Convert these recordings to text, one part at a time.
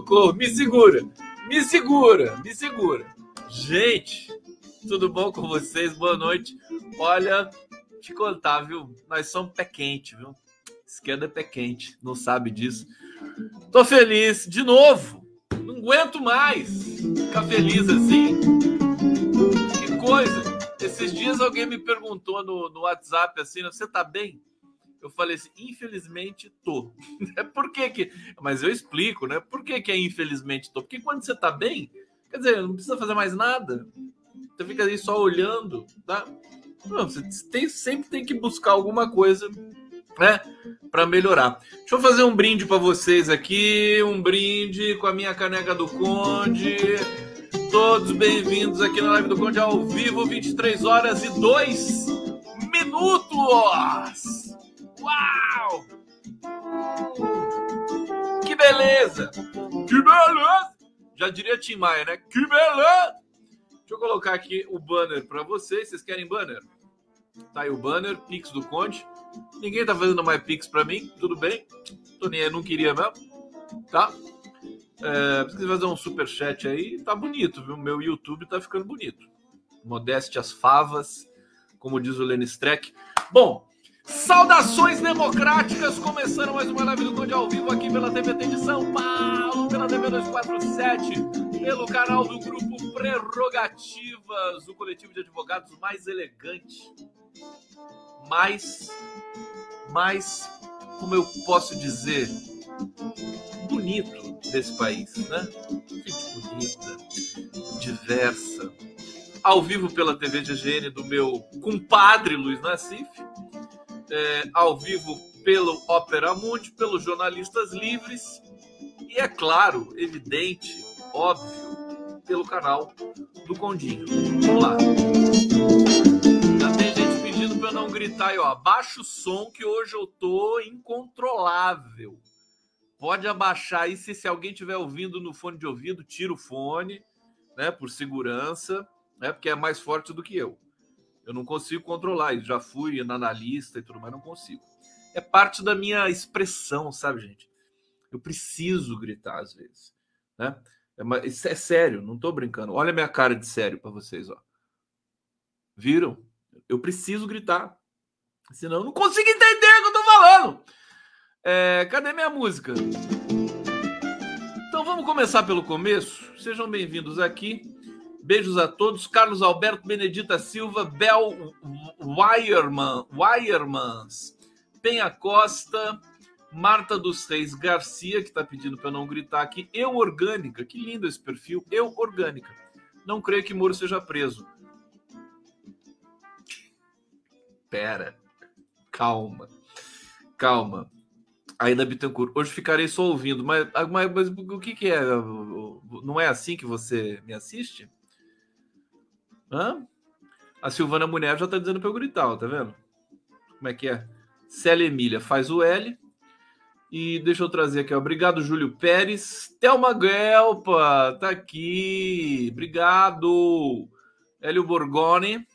socorro, me segura, me segura, me segura. Gente, tudo bom com vocês? Boa noite. Olha, te contar, viu? Nós somos pé quente, viu? Esquerda é pé quente, não sabe disso. Tô feliz de novo. Não aguento mais ficar feliz assim. Que coisa. Esses dias alguém me perguntou no, no WhatsApp assim, você tá bem? Eu falei assim, infelizmente tô. É por que que... Mas eu explico, né? Por que que é infelizmente tô? Porque quando você tá bem, quer dizer, não precisa fazer mais nada. Você fica aí só olhando, tá? Não, você tem, sempre tem que buscar alguma coisa, né? Para melhorar. Deixa eu fazer um brinde para vocês aqui. Um brinde com a minha caneca do Conde. Todos bem-vindos aqui na live do Conde ao vivo, 23 horas e 2 minutos. Uau! Que beleza! Que beleza! Já diria Tim Maia, né? Que beleza! Deixa eu colocar aqui o banner para vocês. Vocês querem banner? Tá aí o banner, Pix do Conde. Ninguém tá fazendo mais Pix para mim, tudo bem. Aí, não queria mesmo. Tá? É, quiser fazer um super chat aí, tá bonito, viu? Meu YouTube tá ficando bonito. Modeste as favas, como diz o Lenny Streck. Bom, Saudações democráticas, começando mais uma live do Conde ao vivo aqui pela TVT de São Paulo, pela TV 247, pelo canal do grupo Prerrogativas, o coletivo de advogados mais elegante, mais, mais, como eu posso dizer, bonito desse país, né? Gente bonita, diversa. Ao vivo pela TV GGN do meu compadre Luiz Nassif é, ao vivo pelo Opera Mundi, pelos jornalistas livres e, é claro, evidente, óbvio, pelo canal do Condinho. Vamos lá. Já tem gente pedindo para eu não gritar aí, ó. Abaixa o som que hoje eu tô incontrolável. Pode abaixar aí se, se alguém estiver ouvindo no fone de ouvido, tira o fone, né, por segurança, né, porque é mais forte do que eu. Eu não consigo controlar. Eu já fui na analista e tudo mais, não consigo. É parte da minha expressão, sabe, gente? Eu preciso gritar às vezes, né? É, isso é sério, não tô brincando. Olha a minha cara de sério para vocês, ó. Viram? Eu preciso gritar. Senão eu não consigo entender o que eu tô falando. É, cadê minha música? Então vamos começar pelo começo. Sejam bem-vindos aqui. Beijos a todos. Carlos Alberto Benedita Silva, Bel Wireman, Wiremans, Penha Costa, Marta dos Reis Garcia, que está pedindo para não gritar aqui. Eu Orgânica, que lindo esse perfil. Eu Orgânica. Não creio que Moro seja preso. Pera. Calma. Calma. Ainda Bittencourt. Hoje ficarei só ouvindo, mas, mas, mas o que, que é? Não é assim que você me assiste? Hã? A Silvana Mulher já tá dizendo para eu gritar, tá vendo? Como é que é? Célia Emília faz o L. E deixa eu trazer aqui, ó. Obrigado, Júlio Pérez. Thelma Guelpa, tá aqui. Obrigado. Hélio Borgoni.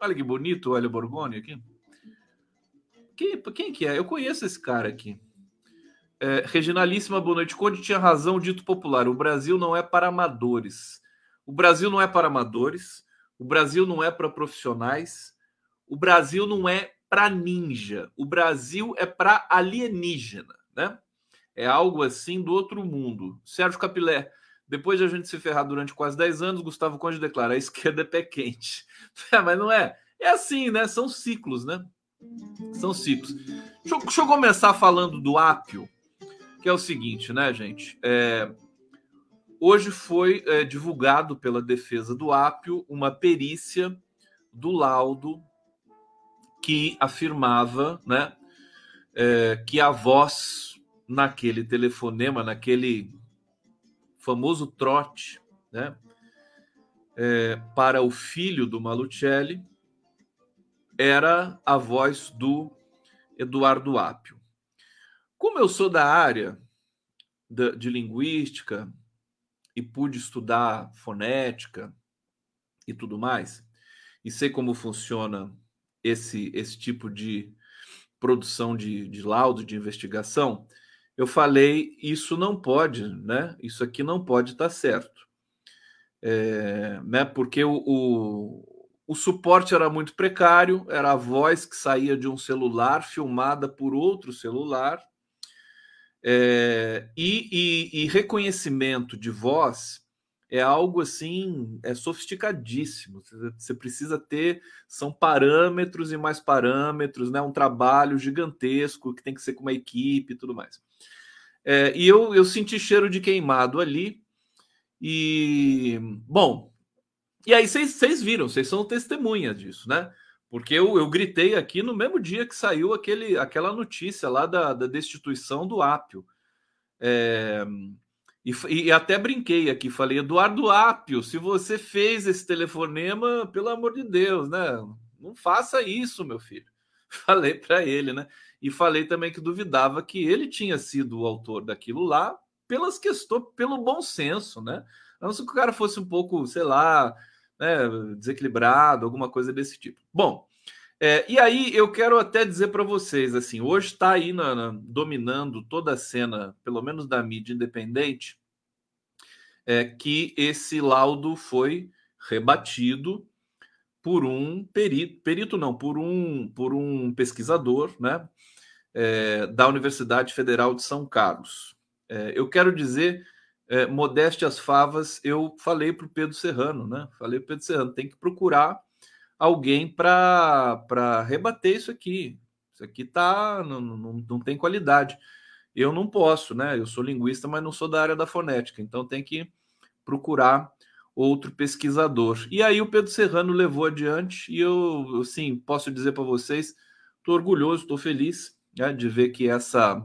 Olha que bonito o Hélio Borgoni aqui. Quem, quem que é? Eu conheço esse cara aqui. É, Reginalíssima, boa noite. Conde tinha razão, dito popular. O Brasil não é para amadores. O Brasil não é para amadores. O Brasil não é para profissionais. O Brasil não é para ninja. O Brasil é para alienígena, né? É algo assim do outro mundo. Sérgio Capilé, depois de a gente se ferrar durante quase 10 anos, Gustavo Conde declara: a esquerda é pé quente. É, mas não é. É assim, né? São ciclos, né? São ciclos. Deixa eu, deixa eu começar falando do ápio, que é o seguinte, né, gente? É, Hoje foi é, divulgado pela defesa do Ápio uma perícia do laudo que afirmava né, é, que a voz naquele telefonema, naquele famoso trote, né, é, para o filho do Malucelli, era a voz do Eduardo Ápio. Como eu sou da área de linguística, e pude estudar fonética e tudo mais, e sei como funciona esse, esse tipo de produção de, de laudo de investigação, eu falei isso não pode, né? Isso aqui não pode estar tá certo, é, né? Porque o, o, o suporte era muito precário, era a voz que saía de um celular filmada por outro celular é, e, e, e, reconhecimento de voz é algo assim, é sofisticadíssimo. Você precisa ter, são parâmetros e mais parâmetros, né? Um trabalho gigantesco que tem que ser com uma equipe e tudo mais. É, e eu, eu senti cheiro de queimado ali. E, bom, e aí vocês viram, vocês são testemunhas disso, né? Porque eu, eu gritei aqui no mesmo dia que saiu aquele, aquela notícia lá da, da destituição do Ápio. É, e, e, até brinquei aqui, falei, Eduardo Ápio, se você fez esse telefonema, pelo amor de Deus, né? Não faça isso, meu filho. Falei para ele, né? E falei também que duvidava que ele tinha sido o autor daquilo lá pelas questões, pelo bom senso, né? Não que o cara fosse um pouco, sei lá, né, desequilibrado, alguma coisa desse tipo. Bom, é, e aí eu quero até dizer para vocês, assim, hoje está aí na, na, dominando toda a cena, pelo menos da mídia independente, é, que esse laudo foi rebatido por um perito, perito não, por um, por um pesquisador, né, é, da Universidade Federal de São Carlos. É, eu quero dizer é, às favas, eu falei para o Pedro Serrano, né? Falei para Pedro Serrano, tem que procurar alguém para rebater isso aqui. Isso aqui tá, não, não, não tem qualidade. Eu não posso, né? Eu sou linguista, mas não sou da área da fonética, então tem que procurar outro pesquisador. E aí o Pedro Serrano levou adiante, e eu, assim, posso dizer para vocês, estou orgulhoso, estou feliz né, de ver que essa,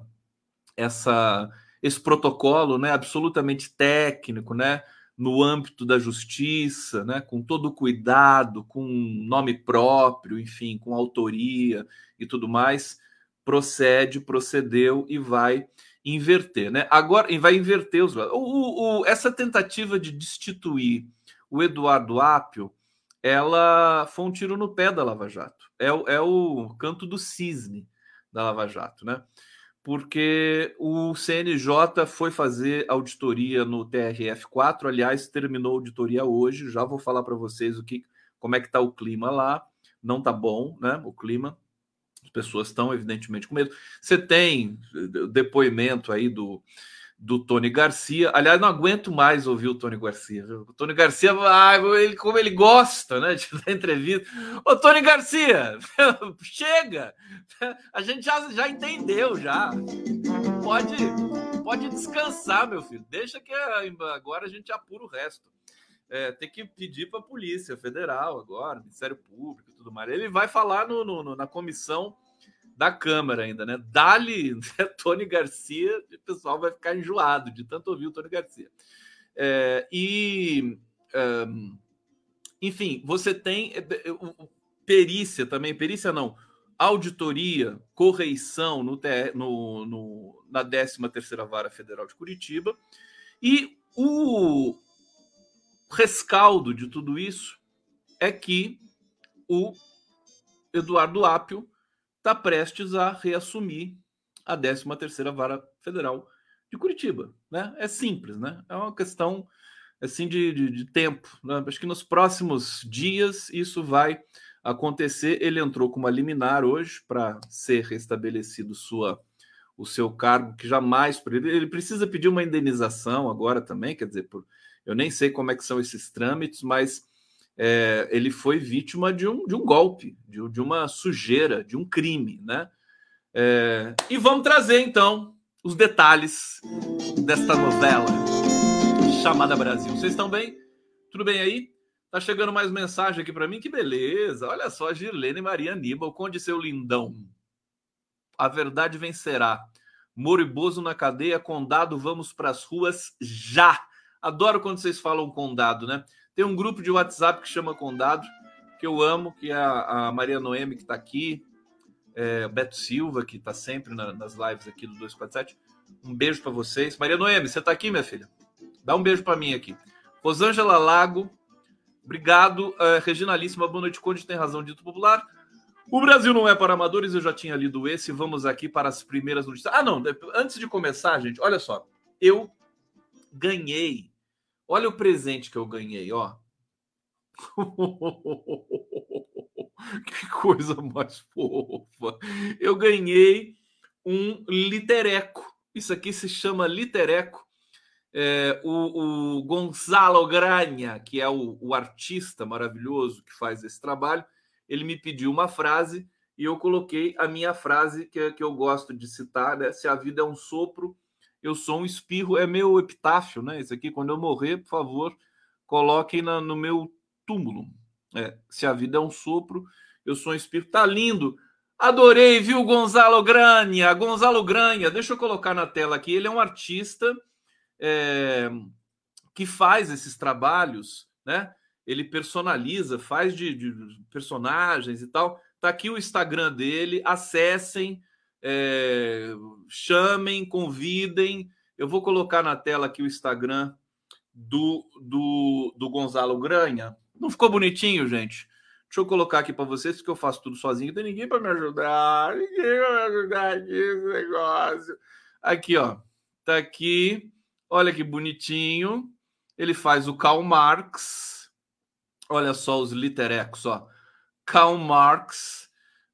essa esse protocolo, né, absolutamente técnico, né, no âmbito da justiça, né, com todo o cuidado, com nome próprio, enfim, com autoria e tudo mais, procede, procedeu e vai inverter, né? Agora, e vai inverter os. O, o, essa tentativa de destituir o Eduardo Apio, ela foi um tiro no pé da Lava Jato. É, é o canto do cisne da Lava Jato, né? Porque o CNJ foi fazer auditoria no TRF4, aliás, terminou a auditoria hoje, já vou falar para vocês o que, como é que está o clima lá. Não está bom, né? O clima. As pessoas estão evidentemente com medo. Você tem depoimento aí do do Tony Garcia. Aliás, não aguento mais ouvir o Tony Garcia. O Tony Garcia, ah, ele, como ele gosta né, de dar entrevista. Ô, Tony Garcia, chega! A gente já, já entendeu, já. Pode, pode descansar, meu filho. Deixa que agora a gente apura o resto. É, tem que pedir para a Polícia Federal agora, Ministério Público e tudo mais. Ele vai falar no, no, na comissão da Câmara ainda, né? Dali, né, Tony Garcia, o pessoal vai ficar enjoado de tanto ouvir o Tony Garcia. É, e, um, enfim, você tem é, é, perícia também, perícia não, auditoria, correição no, no, no, na 13ª Vara Federal de Curitiba, e o rescaldo de tudo isso é que o Eduardo Apio está prestes a reassumir a 13ª Vara Federal de Curitiba. Né? É simples, né? É uma questão assim de, de, de tempo. Né? Acho que nos próximos dias isso vai acontecer. Ele entrou com uma liminar hoje para ser restabelecido sua, o seu cargo, que jamais ele precisa pedir uma indenização agora também, quer dizer, por, eu nem sei como é que são esses trâmites, mas é, ele foi vítima de um, de um golpe, de, de uma sujeira, de um crime, né? É, e vamos trazer então os detalhes desta novela chamada Brasil. Vocês estão bem? Tudo bem aí? Tá chegando mais mensagem aqui para mim, que beleza. Olha só, Girlene Maria Aníbal, Conde seu lindão. A verdade vencerá. Moriboso na cadeia, condado, vamos para as ruas já. Adoro quando vocês falam condado, né? Tem um grupo de WhatsApp que chama Condado, que eu amo, que é a, Maria Noemi, que está aqui, é, Beto Silva, que está sempre na, nas lives aqui do 247. Um beijo para vocês. Maria Noemi, você está aqui, minha filha? Dá um beijo para mim aqui. Rosângela Lago, obrigado. Uh, Regina Alíssima, boa noite, Conde, tem razão, dito popular. O Brasil não é para amadores, eu já tinha lido esse. Vamos aqui para as primeiras notícias. Ah, não, antes de começar, gente, olha só. Eu ganhei. Olha o presente que eu ganhei, ó. que coisa mais fofa. Eu ganhei um litereco. Isso aqui se chama litereco. É, o, o, Gonzalo Granha, que é o, o artista maravilhoso que faz esse trabalho, ele me pediu uma frase e eu coloquei a minha frase que, que eu gosto de citar, né? Se a vida é um sopro, eu sou um espirro, é meu epitáfio, né? Isso aqui, quando eu morrer, por favor, coloquem na, no meu túmulo. É, se a vida é um sopro, eu sou um espirro. Tá lindo. Adorei, viu, Gonzalo Granha? Gonzalo Granha, deixa eu colocar na tela aqui. Ele é um artista é, que faz esses trabalhos, né? ele personaliza, faz de, de, personagens e tal. Tá aqui o Instagram dele, acessem, é, chamem, convidem. Eu vou colocar na tela aqui o Instagram do, do, do Gonzalo Granha. Não ficou bonitinho, gente? Deixa eu colocar aqui para vocês, porque eu faço tudo sozinho. Não tem ninguém para me ajudar. Ninguém vai me ajudar aqui esse negócio. Aqui, ó. Tá aqui. Olha que bonitinho. Ele faz o Karl Marx Olha só os literecos, ó. Karl Marx.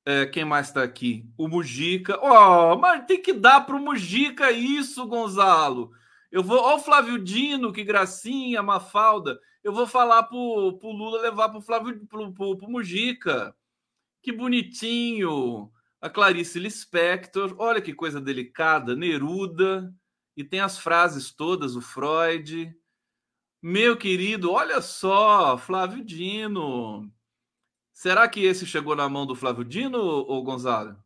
É, quem mais está aqui? O Mujica. Oh, mas tem que dar para o Mujica isso, Gonzalo. Eu vou. Ó, o Flávio Dino, que gracinha, Mafalda. Eu vou falar pro, pro Lula levar pro Flávio pro, pro, pro Mujica. Que bonitinho. A Clarice Lispector. Olha que coisa delicada. Neruda. E tem as frases todas, o Freud. Meu querido, olha só, Flávio Dino. Será que esse chegou na mão do Flávio Dino, ou Gonzalo?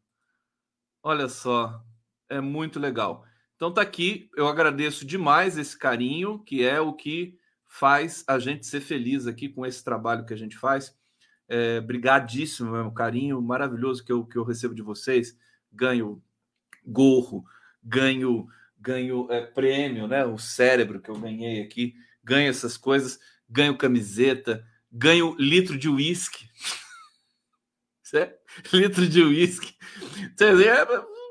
Olha só, é muito legal. Então tá aqui, eu agradeço demais esse carinho, que é o que faz a gente ser feliz aqui com esse trabalho que a gente faz. É, brigadíssimo, carinho maravilhoso que eu, que eu recebo de vocês. Ganho gorro, ganho ganho é, prêmio, né? O cérebro que eu ganhei aqui ganho essas coisas, ganho camiseta, ganho litro de uísque. litro de uísque.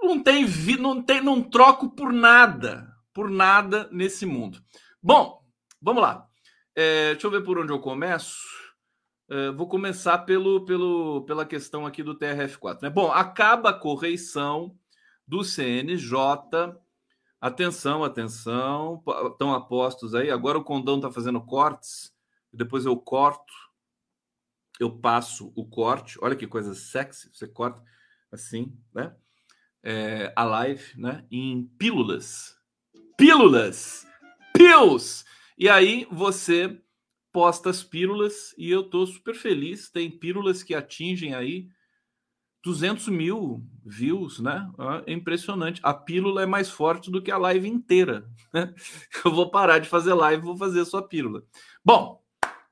Não tem, não tem, não troco por nada, por nada nesse mundo. Bom, vamos lá. É, deixa eu ver por onde eu começo. É, vou começar pelo, pelo, pela questão aqui do TRF4. Né? Bom, acaba a correição do CNJ Atenção, atenção, estão apostos aí. Agora o Condão está fazendo cortes, depois eu corto, eu passo o corte. Olha que coisa sexy, você corta assim, né? É, a live, né? Em pílulas, pílulas, pills. E aí você posta as pílulas e eu tô super feliz. Tem pílulas que atingem aí 200 mil views, né? É impressionante. A pílula é mais forte do que a live inteira. Né? Eu vou parar de fazer live, vou fazer sua pílula. Bom,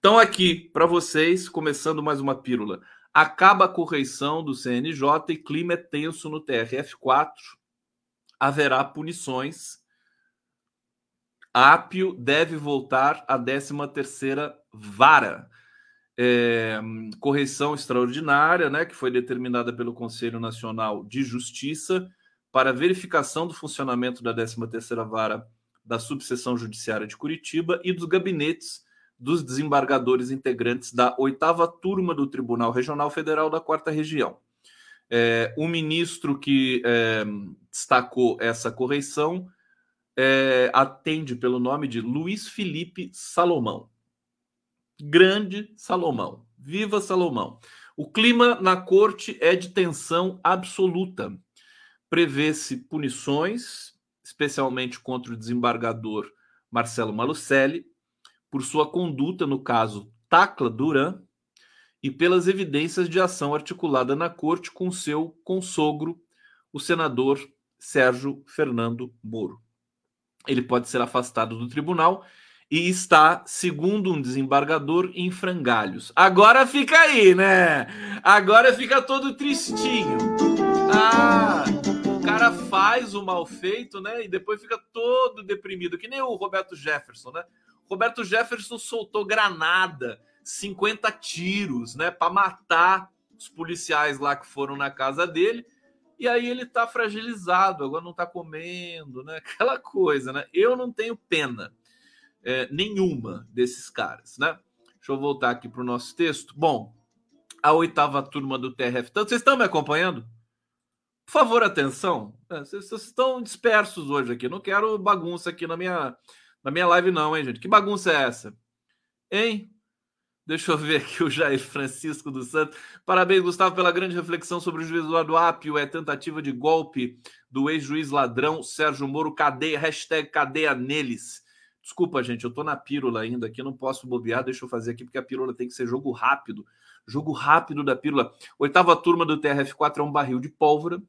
então aqui para vocês, começando mais uma pílula. Acaba a correição do CNJ e clima é tenso no TRF4. Haverá punições. Ápio deve voltar à 13 terceira vara é, correção extraordinária, né, que foi determinada pelo Conselho Nacional de Justiça para verificação do funcionamento da 13ª Vara da Subseção Judiciária de Curitiba e dos gabinetes dos desembargadores integrantes da oitava turma do Tribunal Regional Federal da Quarta Região. É, o ministro que é, destacou essa correição é, atende pelo nome de Luiz Felipe Salomão. Grande Salomão. Viva Salomão. O clima na corte é de tensão absoluta. Prevê-se punições, especialmente contra o desembargador Marcelo Malucelli, por sua conduta no caso Tacla Duran e pelas evidências de ação articulada na corte com seu consogro, o senador Sérgio Fernando Moro. Ele pode ser afastado do tribunal e está, segundo um desembargador, em frangalhos. Agora fica aí, né? Agora fica todo tristinho. Ah, o cara faz o mal feito, né? E depois fica todo deprimido, que nem o Roberto Jefferson, né? Roberto Jefferson soltou granada, 50 tiros, né, para matar os policiais lá que foram na casa dele, e aí ele está fragilizado, agora não está comendo, né? Aquela coisa, né? Eu não tenho pena é, nenhuma desses caras, né? Deixa eu voltar aqui para o nosso texto. Bom, a oitava turma do TRF. Então, vocês estão me acompanhando? Por favor, atenção. É, vocês estão dispersos hoje aqui. Não quero bagunça aqui na minha, na minha live, não, hein, gente? Que bagunça é essa? Hein? Deixa eu ver aqui o Jair Francisco dos Santos. Parabéns, Gustavo, pela grande reflexão sobre o juiz Eduardo Apio. É tentativa de golpe do ex-juiz ladrão Sérgio Moro. Cadeia, hashtag cadeia neles. Desculpa, gente, eu tô na pílula ainda aqui, não posso bobear. Deixa eu fazer aqui, porque a pílula tem que ser jogo rápido. Jogo rápido da pílula. Oitava turma do TRF4 é um barril de pólvora,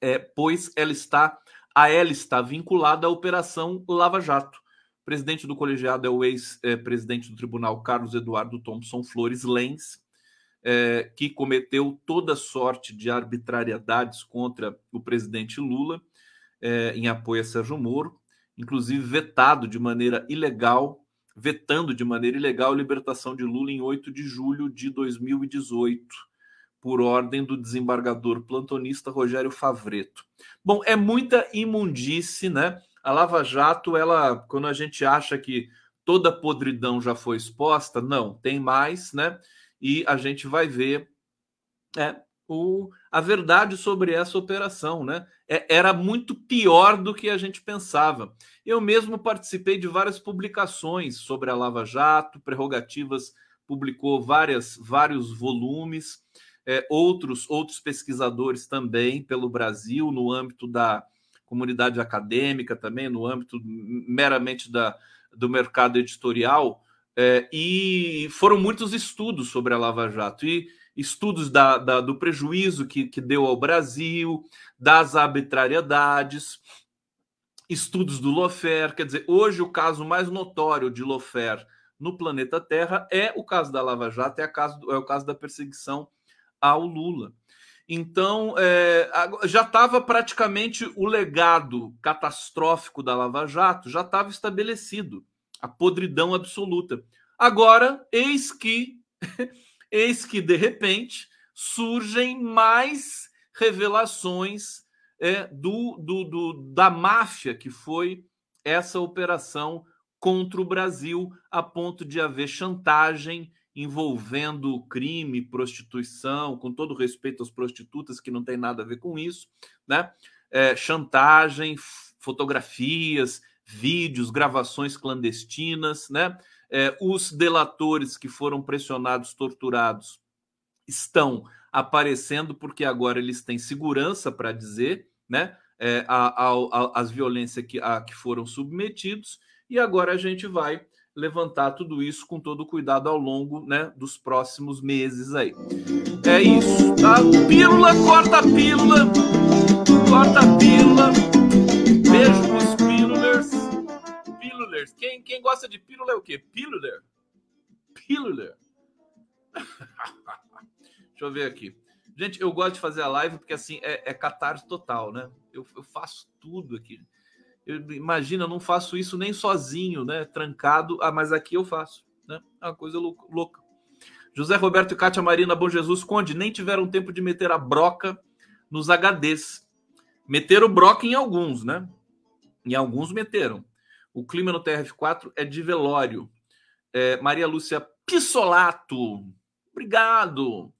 é, pois ela está, a ela está vinculada à Operação Lava Jato. Presidente do colegiado é o ex-presidente do tribunal Carlos Eduardo Thompson Flores Lenz, é, que cometeu toda sorte de arbitrariedades contra o presidente Lula é, em apoio a Sérgio Moro, inclusive vetado de maneira ilegal, vetando de maneira ilegal a libertação de Lula em 8 de julho de 2018, por ordem do desembargador plantonista Rogério Favreto. Bom, é muita imundície, né? a Lava Jato, ela, quando a gente acha que toda podridão já foi exposta, não, tem mais, né? E a gente vai ver é, o, a verdade sobre essa operação, né? É, era muito pior do que a gente pensava. Eu mesmo participei de várias publicações sobre a Lava Jato, Prerrogativas publicou várias, vários volumes, é, outros, outros pesquisadores também pelo Brasil, no âmbito da comunidade acadêmica também, no âmbito meramente da, do mercado editorial, é, e foram muitos estudos sobre a Lava Jato, e estudos da, da, do prejuízo que, que deu ao Brasil, das arbitrariedades, estudos do Lofer, quer dizer, hoje o caso mais notório de Lofer no planeta Terra é o caso da Lava Jato, é, caso, é o caso da perseguição ao Lula. Então, é, já estava praticamente o legado catastrófico da Lava Jato, já estava estabelecido, a podridão absoluta. Agora, eis que, eis que de repente surgem mais revelações é, do, do, do, da máfia que foi essa operação contra o Brasil, a ponto de haver chantagem envolvendo crime, prostituição, com todo respeito às prostitutas, que não tem nada a ver com isso, né? É, chantagem, fotografias, vídeos, gravações clandestinas, né? É, os delatores que foram pressionados, torturados, estão aparecendo porque agora eles têm segurança para dizer, né? É, a, a, a, as violências que, a, que foram submetidos, e agora a gente vai levantar tudo isso com todo cuidado ao longo né, dos próximos meses aí. É isso? Pílula, corta a pílula, corta a pílula. Beijo pros pílulers. Pílulers. Quem, quem gosta de pílula é o quê? Píluler? Píluler. Deixa eu ver aqui. Gente, eu gosto de fazer a live porque assim é, é catarse total, né? Eu, eu faço tudo aqui. Eu, imagina, eu não faço isso nem sozinho, né? Trancado, ah, mas aqui eu faço, né? É uma coisa louca. José Roberto e Cátia Marina, Bom Jesus, Conde, nem tiveram tempo de meter a broca nos HDs. Meteram broca em alguns, né? Em alguns meteram. O clima no TRF4 é de velório. É, Maria Lúcia Pissolato, obrigado.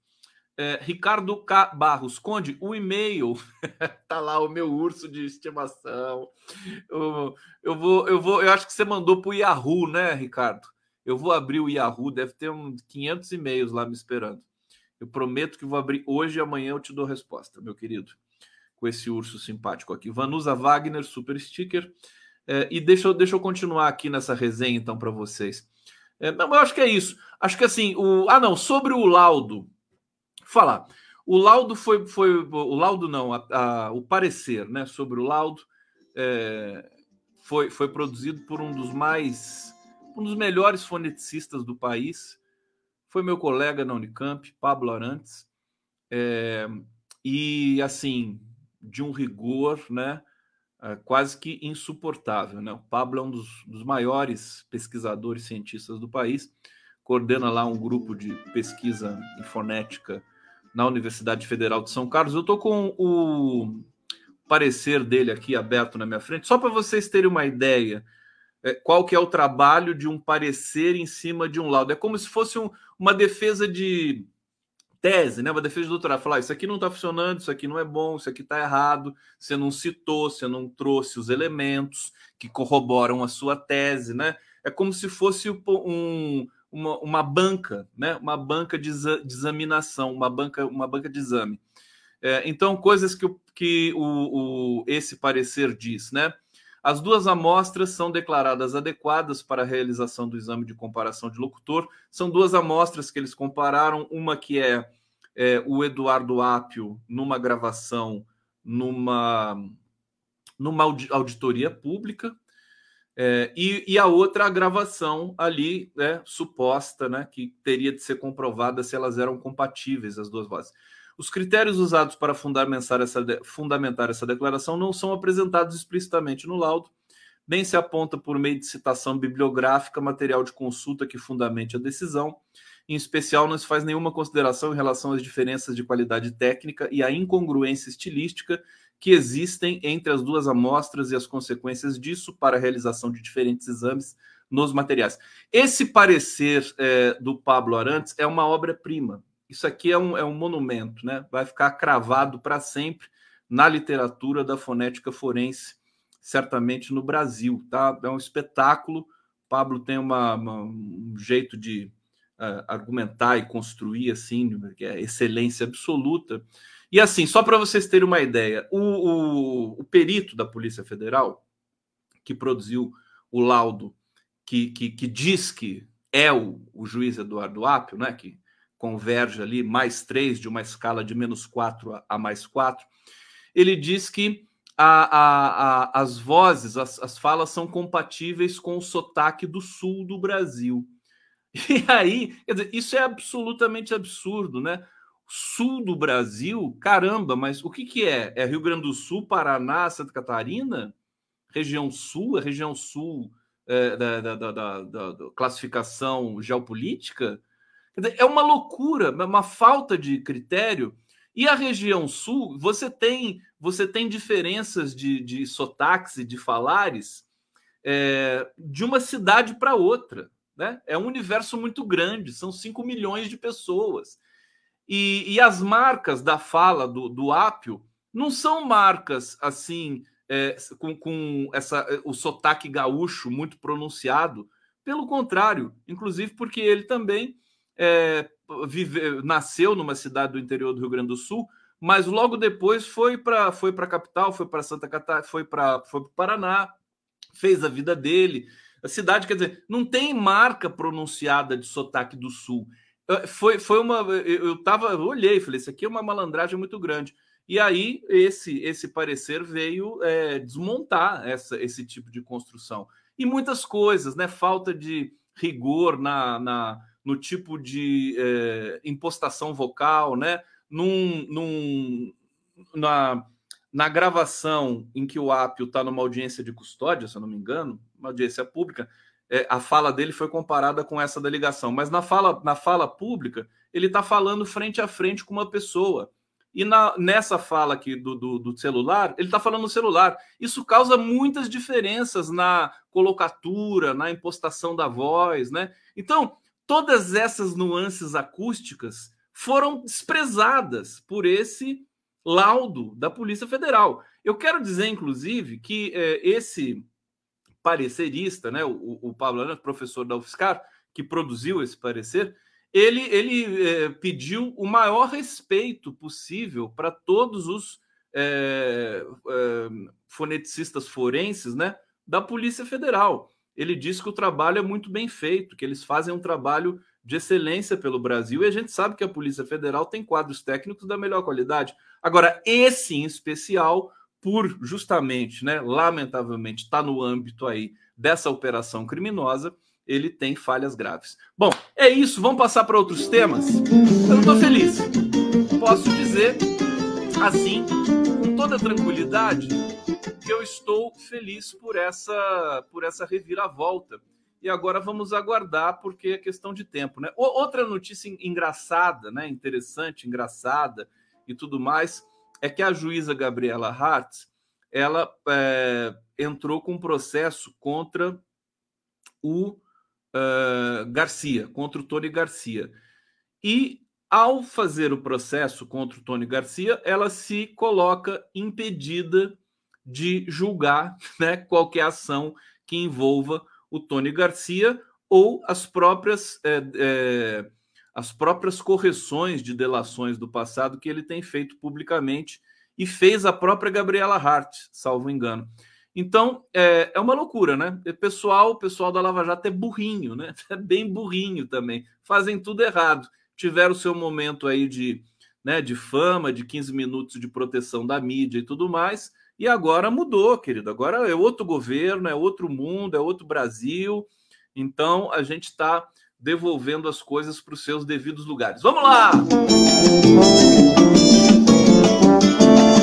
É, Ricardo K. Barros, Conde, o e-mail tá lá o meu urso de estimação. Eu, eu vou, eu vou, eu acho que você mandou para o Yahoo, né, Ricardo? Eu vou abrir o Yahoo, deve ter uns 500 e-mails lá me esperando. Eu prometo que vou abrir hoje e amanhã eu te dou resposta, meu querido, com esse urso simpático aqui. Vanusa Wagner, super sticker. É, e deixa deixa eu continuar aqui nessa resenha então para vocês. É, não, eu acho que é isso. Acho que assim, o ah não, sobre o laudo falar. O laudo foi, foi o laudo não, a, a, o parecer, né, sobre o laudo é, foi, foi produzido por um dos mais, um dos melhores foneticistas do país. Foi meu colega na Unicamp, Pablo Arantes, é, e assim de um rigor, né, é, quase que insuportável, né? O Pablo é um dos, dos maiores pesquisadores cientistas do país, coordena lá um grupo de pesquisa em fonética na Universidade Federal de São Carlos. Eu estou com o parecer dele aqui aberto na minha frente, só para vocês terem uma ideia é, qual que é o trabalho de um parecer em cima de um laudo. É como se fosse um, uma defesa de tese, né? uma defesa de doutorado. Falar, ah, isso aqui não está funcionando, isso aqui não é bom, isso aqui está errado, você não citou, você não trouxe os elementos que corroboram a sua tese. Né? É como se fosse um, uma, uma banca, né? uma banca de, de examinação, uma banca, uma banca de exame. É, então, coisas que, que o, o, esse parecer diz, né? As duas amostras são declaradas adequadas para a realização do exame de comparação de locutor. São duas amostras que eles compararam, uma que é, é o Eduardo Apio numa gravação numa, numa auditoria pública, é, e, e, a outra a gravação ali, né, suposta, né, que teria de ser comprovada se elas eram compatíveis, as duas vozes. Os critérios usados para fundamentar essa, fundamentar essa declaração não são apresentados explicitamente no laudo, nem se aponta por meio de citação bibliográfica material de consulta que fundamente a decisão. Em especial, não se faz nenhuma consideração em relação às diferenças de qualidade técnica e à incongruência estilística que existem entre as duas amostras e as consequências disso para a realização de diferentes exames nos materiais. Esse parecer é, do Pablo Arantes é uma obra-prima isso aqui é um, é um monumento, né? Vai ficar cravado para sempre na literatura da fonética forense, certamente no Brasil, tá? É um espetáculo. Pablo tem uma, uma um jeito de uh, argumentar e construir assim, que é excelência absoluta. E assim, só para vocês terem uma ideia, o, o, o, perito da Polícia Federal que produziu o laudo que, que, que diz que é o, o juiz Eduardo Apio, né? Que converge ali, mais 3 de uma escala de menos 4 a mais 4, ele diz que a, a, a, as vozes, as, as falas são compatíveis com o sotaque do sul do Brasil. E aí, dizer, isso é absolutamente absurdo, né? Sul do Brasil, caramba, mas o que, que é? É Rio Grande do Sul, Paraná, Santa Catarina? Região Sul? É região Sul é, da, da, da, da, classificação geopolítica? É uma loucura, é uma falta de critério. E a região sul, você tem você tem diferenças de, de sotaques e de falares é, de uma cidade para outra. Né? É um universo muito grande, são 5 milhões de pessoas. E, e as marcas da fala do, do Ápio não são marcas assim, é, com, com essa, o sotaque gaúcho muito pronunciado. Pelo contrário, inclusive porque ele também é, vive, nasceu numa cidade do interior do Rio Grande do Sul, mas logo depois foi para foi a capital, foi para Santa Catarina, foi para foi o Paraná, fez a vida dele. A cidade, quer dizer, não tem marca pronunciada de sotaque do Sul. Foi, foi uma. Eu tava, eu olhei, falei, isso aqui é uma malandragem muito grande. E aí, esse, esse parecer veio é, desmontar essa, esse tipo de construção. E muitas coisas, né? Falta de rigor na, na, no tipo de é, impostação vocal, né? Num, num, na, na gravação em que o Apio está numa audiência de custódia, se eu não me engano, uma audiência pública, é, a fala dele foi comparada com essa da ligação. Mas na fala, na fala pública, ele está falando frente a frente com uma pessoa. E na, nessa fala aqui do, do, do celular, ele está falando no celular. Isso causa muitas diferenças na colocatura, na impostação da voz, né? Então, todas essas nuances acústicas foram desprezadas por esse laudo da Polícia Federal. Eu quero dizer, inclusive, que é, esse parecerista, né, o, o Pablo professor da UFSCar, que produziu esse parecer, ele, ele é, pediu o maior respeito possível para todos os é, é, foneticistas forenses né, da Polícia Federal ele diz que o trabalho é muito bem feito, que eles fazem um trabalho de excelência pelo Brasil, e a gente sabe que a Polícia Federal tem quadros técnicos da melhor qualidade. Agora, esse em especial, por justamente, né, lamentavelmente, está no âmbito aí dessa operação criminosa, ele tem falhas graves. Bom, é isso, vamos passar para outros temas. Eu não estou feliz. Posso dizer, assim, com toda tranquilidade, eu estou feliz por essa por essa reviravolta. e agora vamos aguardar, porque é questão de tempo. Né? Outra notícia engraçada, né? interessante, engraçada e tudo mais, é que a juíza Gabriela Hart ela é, entrou com um processo contra o uh, Garcia, contra o Tony Garcia. E ao fazer o processo contra o Tony Garcia, ela se coloca impedida de julgar né, qualquer ação que envolva o Tony Garcia ou as próprias é, é, as próprias correções de delações do passado que ele tem feito publicamente e fez a própria Gabriela Hart, salvo engano. Então é, é uma loucura, né? O pessoal, pessoal da Lava Jato é burrinho, né? É bem burrinho também. Fazem tudo errado. Tiveram seu momento aí de, né, de fama, de 15 minutos de proteção da mídia e tudo mais. E agora mudou, querido. Agora é outro governo, é outro mundo, é outro Brasil. Então a gente está devolvendo as coisas para os seus devidos lugares. Vamos lá!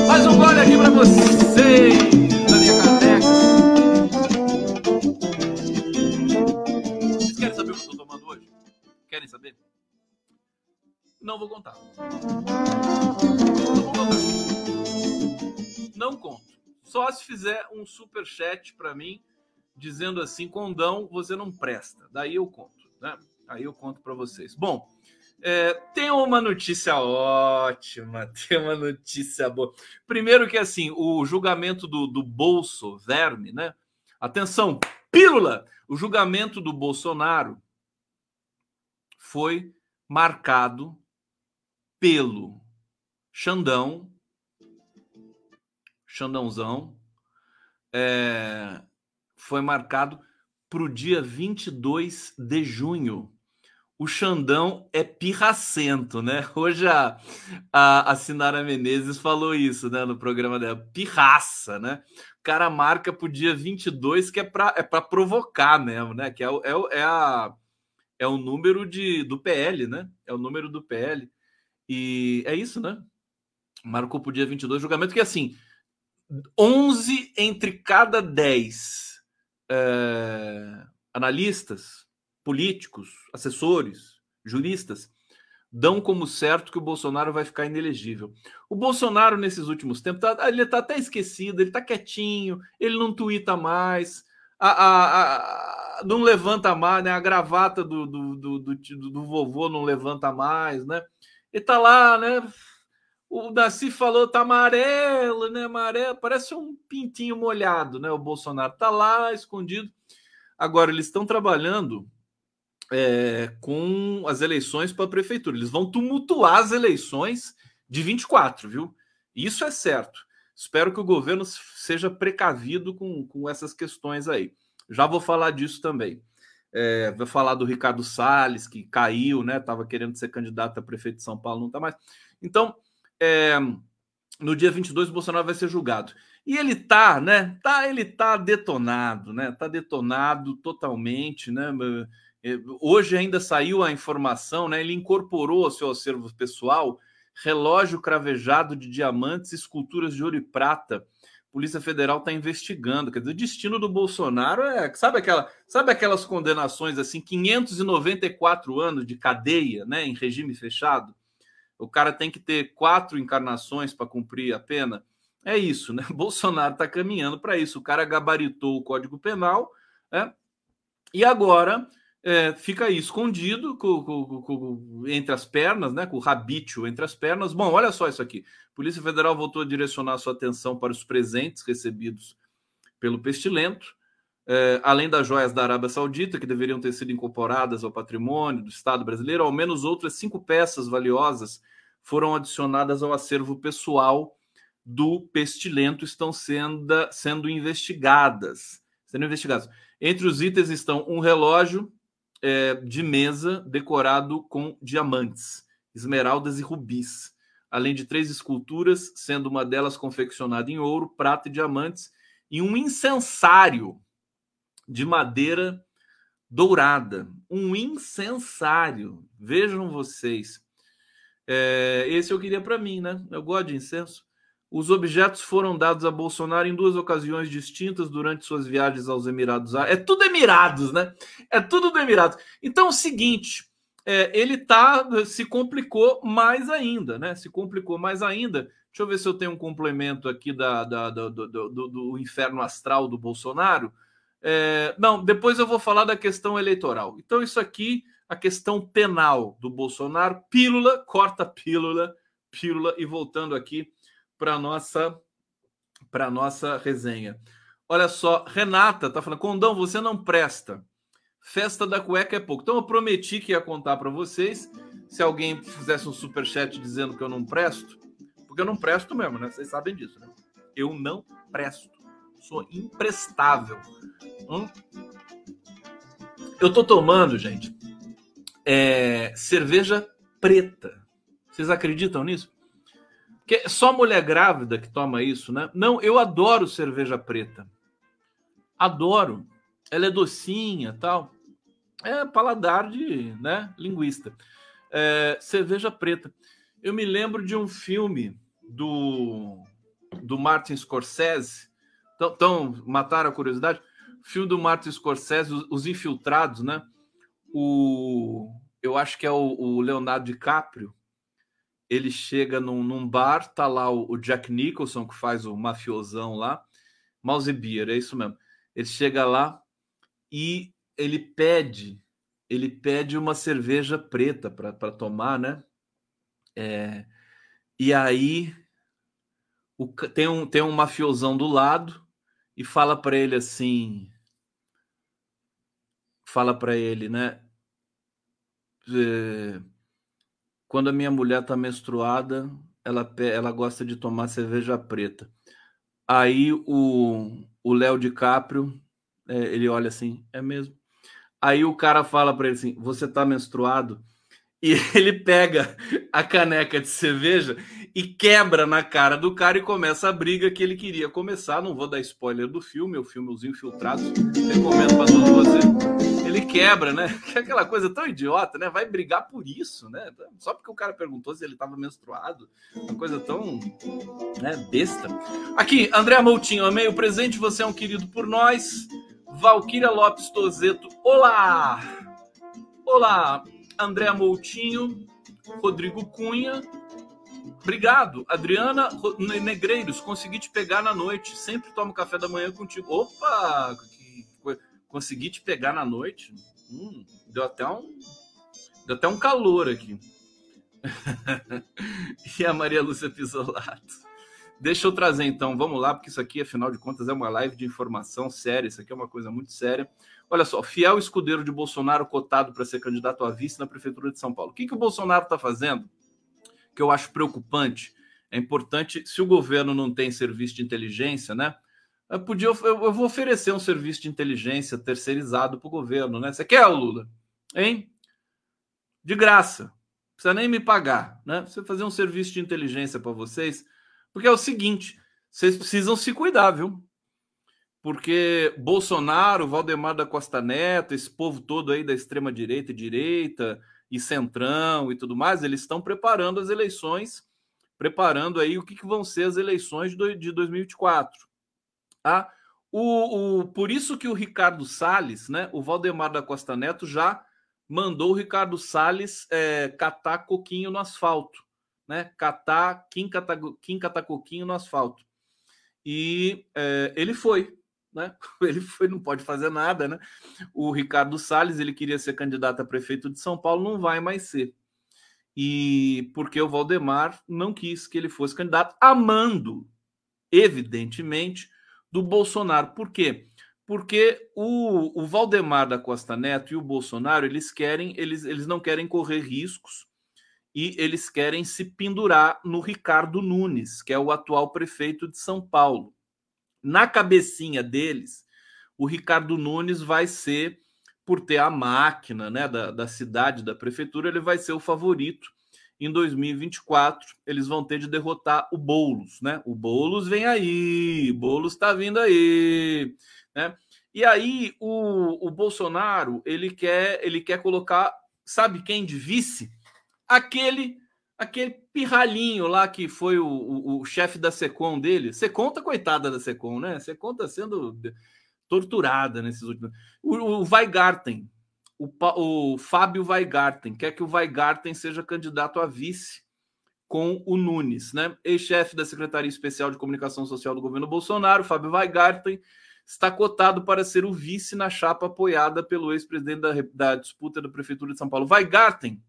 Mais um gole aqui para vocês! Querem saber? Não vou contar. Não vou contar. Não conto. Só se fizer um super chat para mim dizendo assim, condão, você não presta. Daí eu conto, né? Aí eu conto para vocês. Bom, é, tem uma notícia ótima, tem uma notícia boa. Primeiro que assim, o julgamento do, do Bolso Verme, né? Atenção, pílula! O julgamento do Bolsonaro foi marcado pelo Xandão, Xandãozão, é, foi marcado para o dia 22 de junho. O Xandão é pirracento, né? Hoje a, a, a Sinara Menezes falou isso né, no programa dela. Pirraça, né? O cara marca para o dia 22, que é para é provocar mesmo, né? Que é, é, é a é o número de, do PL, né? É o número do PL. E é isso, né? Marcou para o dia 22 julgamento, que assim, 11 entre cada 10 é, analistas, políticos, assessores, juristas, dão como certo que o Bolsonaro vai ficar inelegível. O Bolsonaro, nesses últimos tempos, tá, ele está até esquecido, ele está quietinho, ele não tuita mais, a, a, a, não levanta mais, né? A gravata do, do, do, do, do vovô não levanta mais, né? Ele tá lá, né? O Daci falou, tá amarelo, né? Amarelo, parece um pintinho molhado, né? O Bolsonaro tá lá escondido. Agora, eles estão trabalhando é, com as eleições para a prefeitura. Eles vão tumultuar as eleições de 24, viu? Isso é certo. Espero que o governo seja precavido com, com essas questões aí. Já vou falar disso também. É, vou falar do Ricardo Salles, que caiu, né? Estava querendo ser candidato a prefeito de São Paulo, não está mais. Então, é, no dia 22, o Bolsonaro vai ser julgado. E ele tá, né? Tá, ele tá detonado, né? Tá detonado totalmente, né? É, hoje ainda saiu a informação, né? Ele incorporou ao seu acervo pessoal relógio cravejado de diamantes, esculturas de ouro e prata. Polícia Federal está investigando. Quer dizer, o destino do Bolsonaro é. Sabe, aquela, sabe aquelas condenações assim, 594 anos de cadeia, né, em regime fechado? O cara tem que ter quatro encarnações para cumprir a pena. É isso, né? Bolsonaro está caminhando para isso. O cara gabaritou o Código Penal, né? E agora é, fica aí escondido com, com, com, entre as pernas, né, com o rabítio entre as pernas. Bom, olha só isso aqui. Polícia Federal voltou a direcionar sua atenção para os presentes recebidos pelo pestilento, é, além das joias da Arábia Saudita, que deveriam ter sido incorporadas ao patrimônio do Estado brasileiro, ao menos outras cinco peças valiosas foram adicionadas ao acervo pessoal do pestilento, estão sendo, sendo investigadas. Sendo investigadas. Entre os itens estão um relógio é, de mesa decorado com diamantes, esmeraldas e rubis, além de três esculturas, sendo uma delas confeccionada em ouro, prata e diamantes, e um incensário de madeira dourada. Um incensário. Vejam vocês. É, esse eu queria para mim, né? Eu gosto de incenso. Os objetos foram dados a Bolsonaro em duas ocasiões distintas durante suas viagens aos Emirados Árabes. É tudo Emirados, né? É tudo do Emirados. Então é o seguinte, é, ele tá se complicou mais ainda, né? Se complicou mais ainda. Deixa eu ver se eu tenho um complemento aqui da, da, da do, do, do, inferno astral do Bolsonaro. É, não, depois eu vou falar da questão eleitoral. Então, isso aqui, a questão penal do Bolsonaro, pílula, corta pílula, pílula, e voltando aqui para nossa para nossa resenha. Olha só, Renata tá falando: Condão, você não presta. Festa da cueca é pouco. Então eu prometi que ia contar para vocês. Se alguém fizesse um super chat dizendo que eu não presto, porque eu não presto mesmo, né? Vocês sabem disso, né? Eu não presto. Sou imprestável. Hum? Eu tô tomando, gente, é, cerveja preta. Vocês acreditam nisso? Que é só mulher grávida que toma isso, né? Não, eu adoro cerveja preta. Adoro. Ela é docinha, tal. É paladar de, né, linguista. É, cerveja preta. Eu me lembro de um filme do do Martin Scorsese. Então, então mataram a curiosidade. Filme do Martin Scorsese, Os, os Infiltrados, né? O eu acho que é o, o Leonardo DiCaprio ele chega num, num, bar, tá lá o, o, Jack Nicholson, que faz o mafiosão lá, Mouse Beer, é isso mesmo. Ele chega lá e ele pede, ele pede uma cerveja preta para tomar, né? É, e aí o, tem, um, tem um mafiosão do lado e fala para ele assim, fala para ele, né? É, quando a minha mulher está menstruada, ela, ela gosta de tomar cerveja preta. Aí o Léo DiCaprio, é, ele olha assim, é mesmo? Aí o cara fala para ele assim: Você está menstruado? E ele pega a caneca de cerveja e quebra na cara do cara e começa a briga que ele queria começar. Não vou dar spoiler do filme, o filme Os Infiltrados, recomendo para todos vocês. Ele quebra, né? É aquela coisa tão idiota, né? Vai brigar por isso, né? Só porque o cara perguntou se ele estava menstruado. Uma coisa tão né, besta. Aqui, André Moutinho, amei o presente, você é um querido por nós. Valquíria Lopes Tozeto, olá! Olá, André Moutinho, Rodrigo Cunha, Obrigado, Adriana Negreiros. Consegui te pegar na noite. Sempre tomo café da manhã contigo. Opa! Consegui te pegar na noite. Hum, deu até um, deu até um calor aqui. e a Maria Lúcia Pisolato. Deixa eu trazer então, vamos lá, porque isso aqui, afinal de contas, é uma live de informação séria. Isso aqui é uma coisa muito séria. Olha só, fiel escudeiro de Bolsonaro cotado para ser candidato a vice na Prefeitura de São Paulo. O que, que o Bolsonaro está fazendo? Que eu acho preocupante. É importante, se o governo não tem serviço de inteligência, né? Eu, podia, eu, eu vou oferecer um serviço de inteligência terceirizado para o governo, né? Você quer, Lula? Hein? De graça. Não precisa nem me pagar, né? Você fazer um serviço de inteligência para vocês, porque é o seguinte: vocês precisam se cuidar, viu? Porque Bolsonaro, Valdemar da Costa Neto, esse povo todo aí da extrema direita e direita, e Centrão e tudo mais, eles estão preparando as eleições, preparando aí o que, que vão ser as eleições de 2024. Tá? O, o, por isso que o Ricardo Salles, né, o Valdemar da Costa Neto já mandou o Ricardo Salles é, catar coquinho no asfalto, né? Catar, quem catar, quem catar coquinho no asfalto. E é, ele foi, né? Ele foi, não pode fazer nada, né? O Ricardo Salles, ele queria ser candidato a prefeito de São Paulo, não vai mais ser. E porque o Valdemar não quis que ele fosse candidato, amando, evidentemente, do Bolsonaro. Por quê? Porque o, o Valdemar da Costa Neto e o Bolsonaro, eles querem, eles, eles não querem correr riscos e eles querem se pendurar no Ricardo Nunes, que é o atual prefeito de São Paulo na cabecinha deles, o Ricardo Nunes vai ser, por ter a máquina né, da, da cidade, da prefeitura, ele vai ser o favorito. Em 2024, eles vão ter de derrotar o Boulos, né? O Boulos vem aí, Boulos está vindo aí, né? E aí o, o Bolsonaro ele quer ele quer colocar, sabe quem de vice? Aquele aquele pirralhinho lá que foi o, o, o chefe da Secom dele. Secom tá coitada da Secom, né? Secom tá sendo torturada nesses últimos. O, o Weigarten, o, o Fábio Weigarten, quer que o Weigarten seja candidato a vice com o Nunes, né? Ex-chefe da Secretaria Especial de Comunicação Social do governo Bolsonaro, Fábio Weigarten, está cotado para ser o vice na chapa apoiada pelo ex-presidente da, da disputa da Prefeitura de São Paulo. Weigarten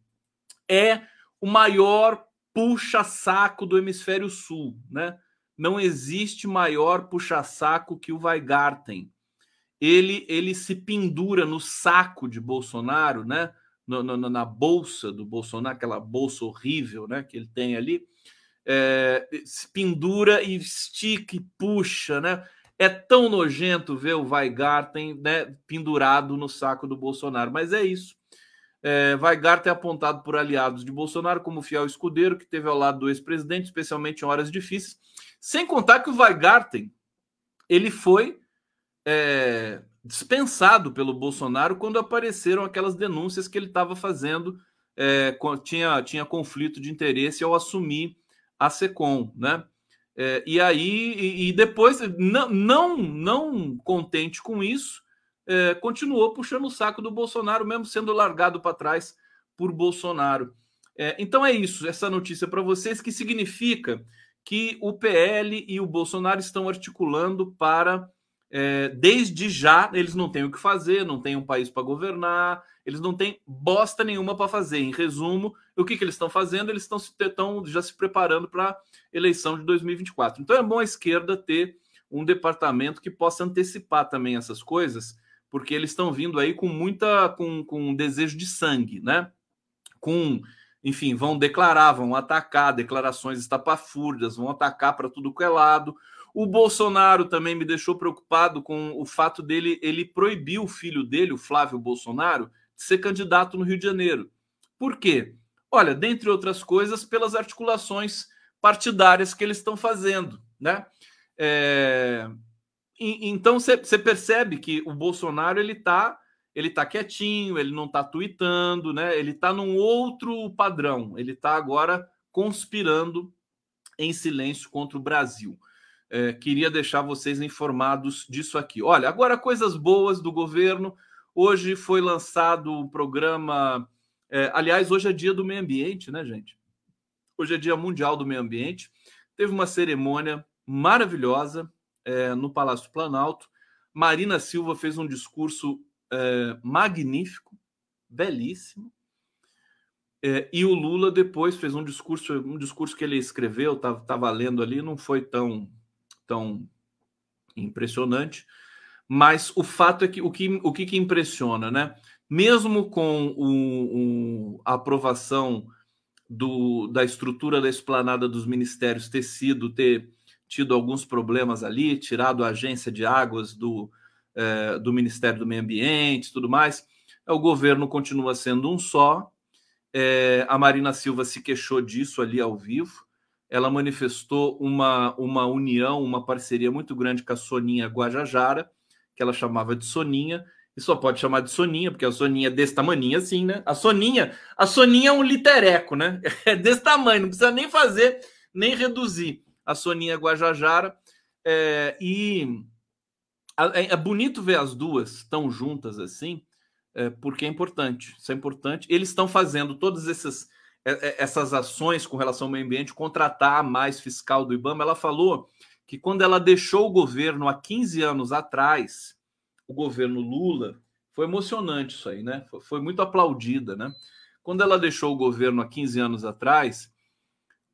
é o maior puxa-saco do hemisfério sul, né? Não existe maior puxa-saco que o Weigarten. Ele, ele se pendura no saco de Bolsonaro, né? No, no, na bolsa do Bolsonaro, aquela bolsa horrível, né? Que ele tem ali, é, se pendura e estica e puxa, né? É tão nojento ver o Weigarten né, pendurado no saco do Bolsonaro, mas é isso. É, Weigarten é apontado por aliados de Bolsonaro como fiel escudeiro que teve ao lado do ex-presidente, especialmente em horas difíceis. Sem contar que o Weigarten ele foi é, dispensado pelo Bolsonaro quando apareceram aquelas denúncias que ele estava fazendo, é, tinha, tinha conflito de interesse ao assumir a SECOM, né? É, e aí, e, e, depois, não, não, não contente com isso, é, continuou puxando o saco do Bolsonaro, mesmo sendo largado para trás por Bolsonaro. É, então é isso, essa notícia para vocês, que significa que o PL e o Bolsonaro estão articulando para, é, desde já, eles não têm o que fazer, não têm um país para governar, eles não têm bosta nenhuma para fazer. Em resumo, o que, que eles estão fazendo? Eles estão já se preparando para a eleição de 2024. Então é bom a esquerda ter um departamento que possa antecipar também essas coisas porque eles estão vindo aí com muita com, com desejo de sangue, né? Com, enfim, vão declarar, vão atacar, declarações estapafúrdias, vão atacar para tudo que é lado. O Bolsonaro também me deixou preocupado com o fato dele, ele proibiu o filho dele, o Flávio Bolsonaro, de ser candidato no Rio de Janeiro. Por quê? Olha, dentre outras coisas, pelas articulações partidárias que eles estão fazendo, né? É, então você percebe que o Bolsonaro ele está ele tá quietinho, ele não está tweetando, né? Ele está num outro padrão. Ele está agora conspirando em silêncio contra o Brasil. É, queria deixar vocês informados disso aqui. Olha, agora coisas boas do governo. Hoje foi lançado o programa. É, aliás, hoje é dia do meio ambiente, né, gente? Hoje é dia mundial do meio ambiente. Teve uma cerimônia maravilhosa é, no Palácio Planalto. Marina Silva fez um discurso é, magnífico, belíssimo. É, e o Lula depois fez um discurso, um discurso que ele escreveu, estava tava lendo ali, não foi tão, tão impressionante. Mas o fato é que o que, o que, que impressiona, né? Mesmo com o, o, a aprovação do, da estrutura da esplanada dos ministérios ter sido, ter tido alguns problemas ali, tirado a agência de águas do, é, do Ministério do Meio Ambiente tudo mais. O governo continua sendo um só. É, a Marina Silva se queixou disso ali ao vivo. Ela manifestou uma, uma união, uma parceria muito grande com a Soninha Guajajara, que ela chamava de Soninha, e só pode chamar de Soninha, porque a Soninha é desse tamanho assim, né? A Soninha, a Soninha é um litereco, né? É desse tamanho, não precisa nem fazer, nem reduzir a Soninha Guajajara. É, e é, é, bonito ver as duas tão juntas assim, é, porque é importante. Isso é importante. Eles estão fazendo todas essas, é, é, essas ações com relação ao meio ambiente, contratar mais fiscal do IBAMA. Ela falou que quando ela deixou o governo há 15 anos atrás, o governo Lula, foi emocionante isso aí, né? Foi muito aplaudida, né? Quando ela deixou o governo há 15 anos atrás,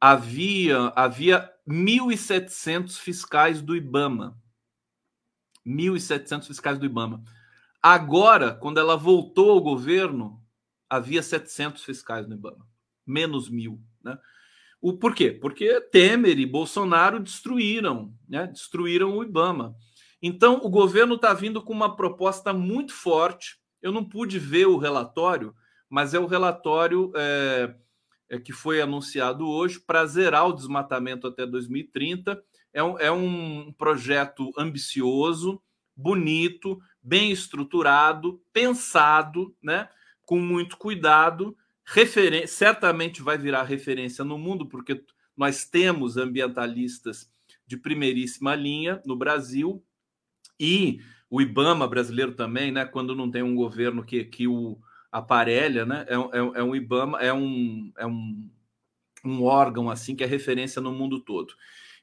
havia havia 1.700 fiscais do IBAMA. 1.700 fiscais do IBAMA. Agora, quando ela voltou ao governo, havia 700 fiscais no IBAMA. Menos mil. Né? O por quê? Porque Temer e Bolsonaro destruíram, né? destruíram o IBAMA. Então, o governo está vindo com uma proposta muito forte. Eu não pude ver o relatório, mas é o relatório é, é, que foi anunciado hoje para zerar o desmatamento até 2030. É um, é um projeto ambicioso, bonito, bem estruturado, pensado, né, com muito cuidado, referen certamente vai virar referência no mundo, porque nós temos ambientalistas de primeiríssima linha no Brasil e o IBAMA brasileiro também, né? Quando não tem um governo que, que o aparelha, né? É, é, é um IBAMA, é um, é um, um órgão assim que é referência no mundo todo.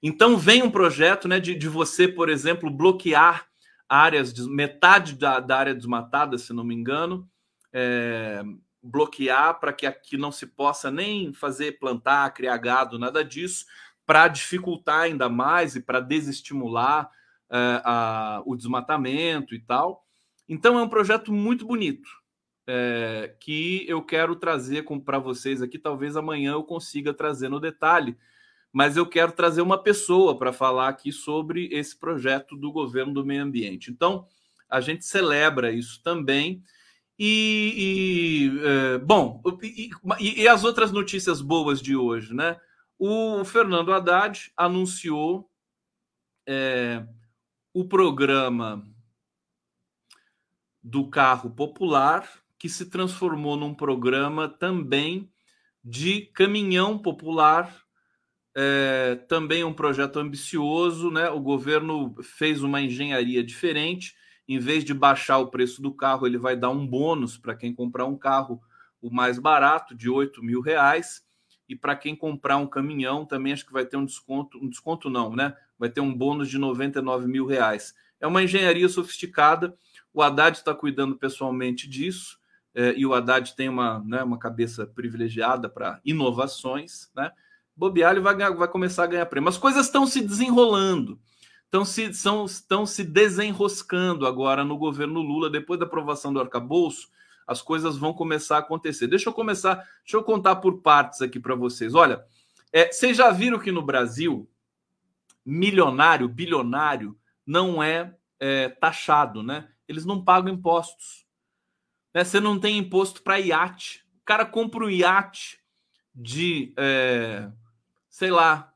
Então vem um projeto né, de, de você, por exemplo, bloquear áreas, de, metade da, da área desmatada, se não me engano, é, bloquear para que aqui não se possa nem fazer plantar, criar gado, nada disso, para dificultar ainda mais e para desestimular é, a, o desmatamento e tal. Então é um projeto muito bonito. É, que eu quero trazer para vocês aqui. Talvez amanhã eu consiga trazer no detalhe, mas eu quero trazer uma pessoa para falar aqui sobre esse projeto do governo do meio ambiente. Então, a gente celebra isso também. E, e é, bom, e, e, as outras notícias boas de hoje, né? O Fernando Haddad anunciou é, o programa do carro popular, que se transformou num programa também de caminhão popular é, também um projeto ambicioso, né? O governo fez uma engenharia diferente. Em vez de baixar o preço do carro, ele vai dar um bônus para quem comprar um carro o mais barato, de 8 mil reais. E para quem comprar um caminhão, também acho que vai ter um desconto, um desconto não, né? Vai ter um bônus de 99 mil reais. É uma engenharia sofisticada. O Haddad está cuidando pessoalmente disso. É, e o Haddad tem uma, né, uma cabeça privilegiada para inovações, né? bobear, vai, vai começar a ganhar prêmio. As coisas estão se desenrolando, estão se, são, estão se desenroscando agora no governo Lula, depois da aprovação do arcabouço, as coisas vão começar a acontecer. Deixa eu começar, deixa eu contar por partes aqui para vocês. Olha, é, vocês já viram que no Brasil, milionário, bilionário, não é, é taxado, né? Eles não pagam impostos. Né? Você não tem imposto para iate. O cara compra um iate de é, sei lá,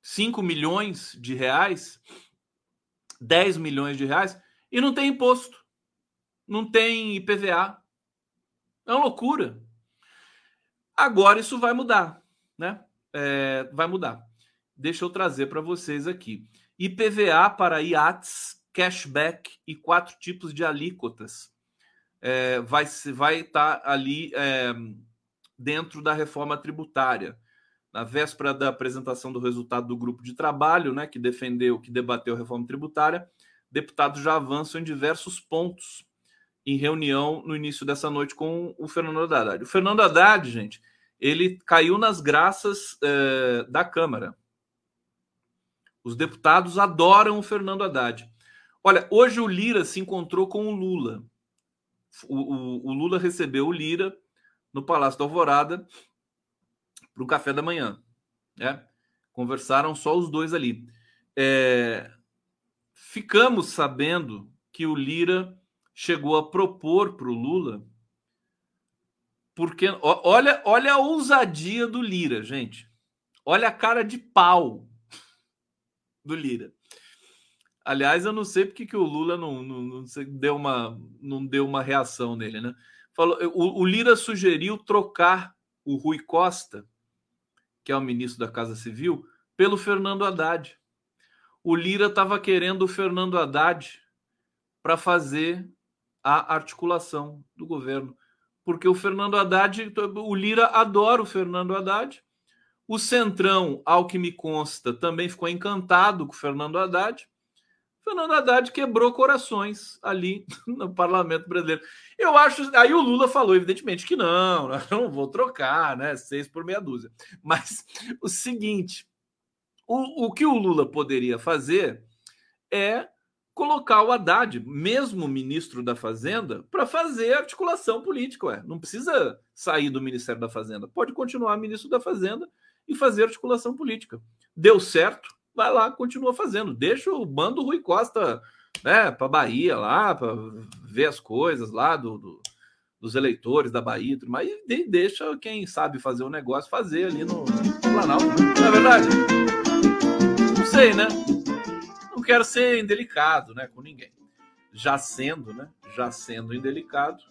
5 milhões de reais, 10 milhões de reais, e não tem imposto, não tem IPVA. É uma loucura. Agora isso vai mudar, né? É, vai mudar. Deixa eu trazer para vocês aqui. IPVA para iates, cashback e quatro tipos de alíquotas. É, vai estar vai tá ali é, dentro da reforma tributária na véspera da apresentação do resultado do grupo de trabalho, né, que defendeu, que debateu a reforma tributária, deputados já avançam em diversos pontos em reunião no início dessa noite com o Fernando Haddad. O Fernando Haddad, gente, ele caiu nas graças eh, da Câmara. Os deputados adoram o Fernando Haddad. Olha, hoje o Lira se encontrou com o Lula. O, o, Lula recebeu o Lira no Palácio da Alvorada para o café da manhã. Né? Conversaram só os dois ali. É, ficamos sabendo que o Lira chegou a propor para o Lula, porque olha, olha a ousadia do Lira, gente. Olha a cara de pau do Lira. Aliás, eu não sei porque que o Lula não, não, não, deu, uma, não deu uma reação nele, né? Falou, o, o Lira sugeriu trocar o Rui Costa que é o ministro da Casa Civil, pelo Fernando Haddad. O Lira estava querendo o Fernando Haddad para fazer a articulação do governo. Porque o Fernando Haddad, o Lira adora o Fernando Haddad. O Centrão, ao que me consta, também ficou encantado com o Fernando Haddad. Fernando Haddad quebrou corações ali no parlamento brasileiro. Eu acho. Aí o Lula falou, evidentemente, que não, não vou trocar, né? Seis por meia dúzia. Mas o seguinte: o, o que o Lula poderia fazer é colocar o Haddad, mesmo ministro da Fazenda, para fazer articulação política. Ué. Não precisa sair do Ministério da Fazenda, pode continuar ministro da Fazenda e fazer articulação política. Deu certo, vai lá, continua fazendo. Deixa o bando Rui Costa né, para Bahia lá, para ver as coisas lá do, do, dos eleitores da Bahia, mas deixa quem sabe fazer o negócio fazer ali no, no Planalto. Não é verdade? Não sei, né? Não quero ser indelicado né, com ninguém. Já sendo, né? Já sendo indelicado,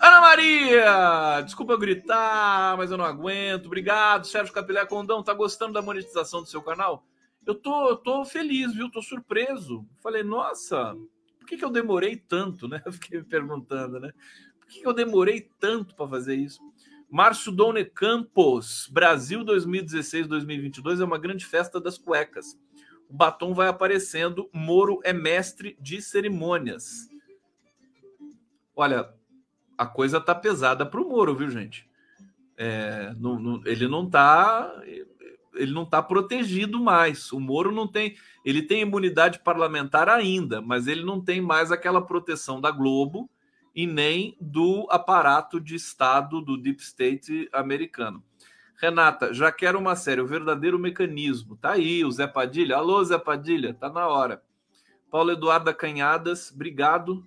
Ana Maria! Desculpa eu gritar, mas eu não aguento. Obrigado, Sérgio Capilé Condão. Tá gostando da monetização do seu canal? Eu tô, eu tô feliz, viu? Tô surpreso. Falei, nossa, por que, que eu demorei tanto, né? Fiquei me perguntando, né? Por que, que eu demorei tanto para fazer isso? Márcio Done Campos, Brasil 2016-2022 é uma grande festa das cuecas. O batom vai aparecendo, Moro é mestre de cerimônias. Olha, a coisa tá pesada para o Moro, viu, gente? É, não, não, ele não tá ele não está protegido mais. O Moro não tem, ele tem imunidade parlamentar ainda, mas ele não tem mais aquela proteção da Globo e nem do aparato de Estado do Deep State americano. Renata, já quero uma série, o verdadeiro mecanismo. Tá aí, o Zé Padilha. Alô, Zé Padilha, tá na hora. Paulo Eduardo Canhadas, obrigado.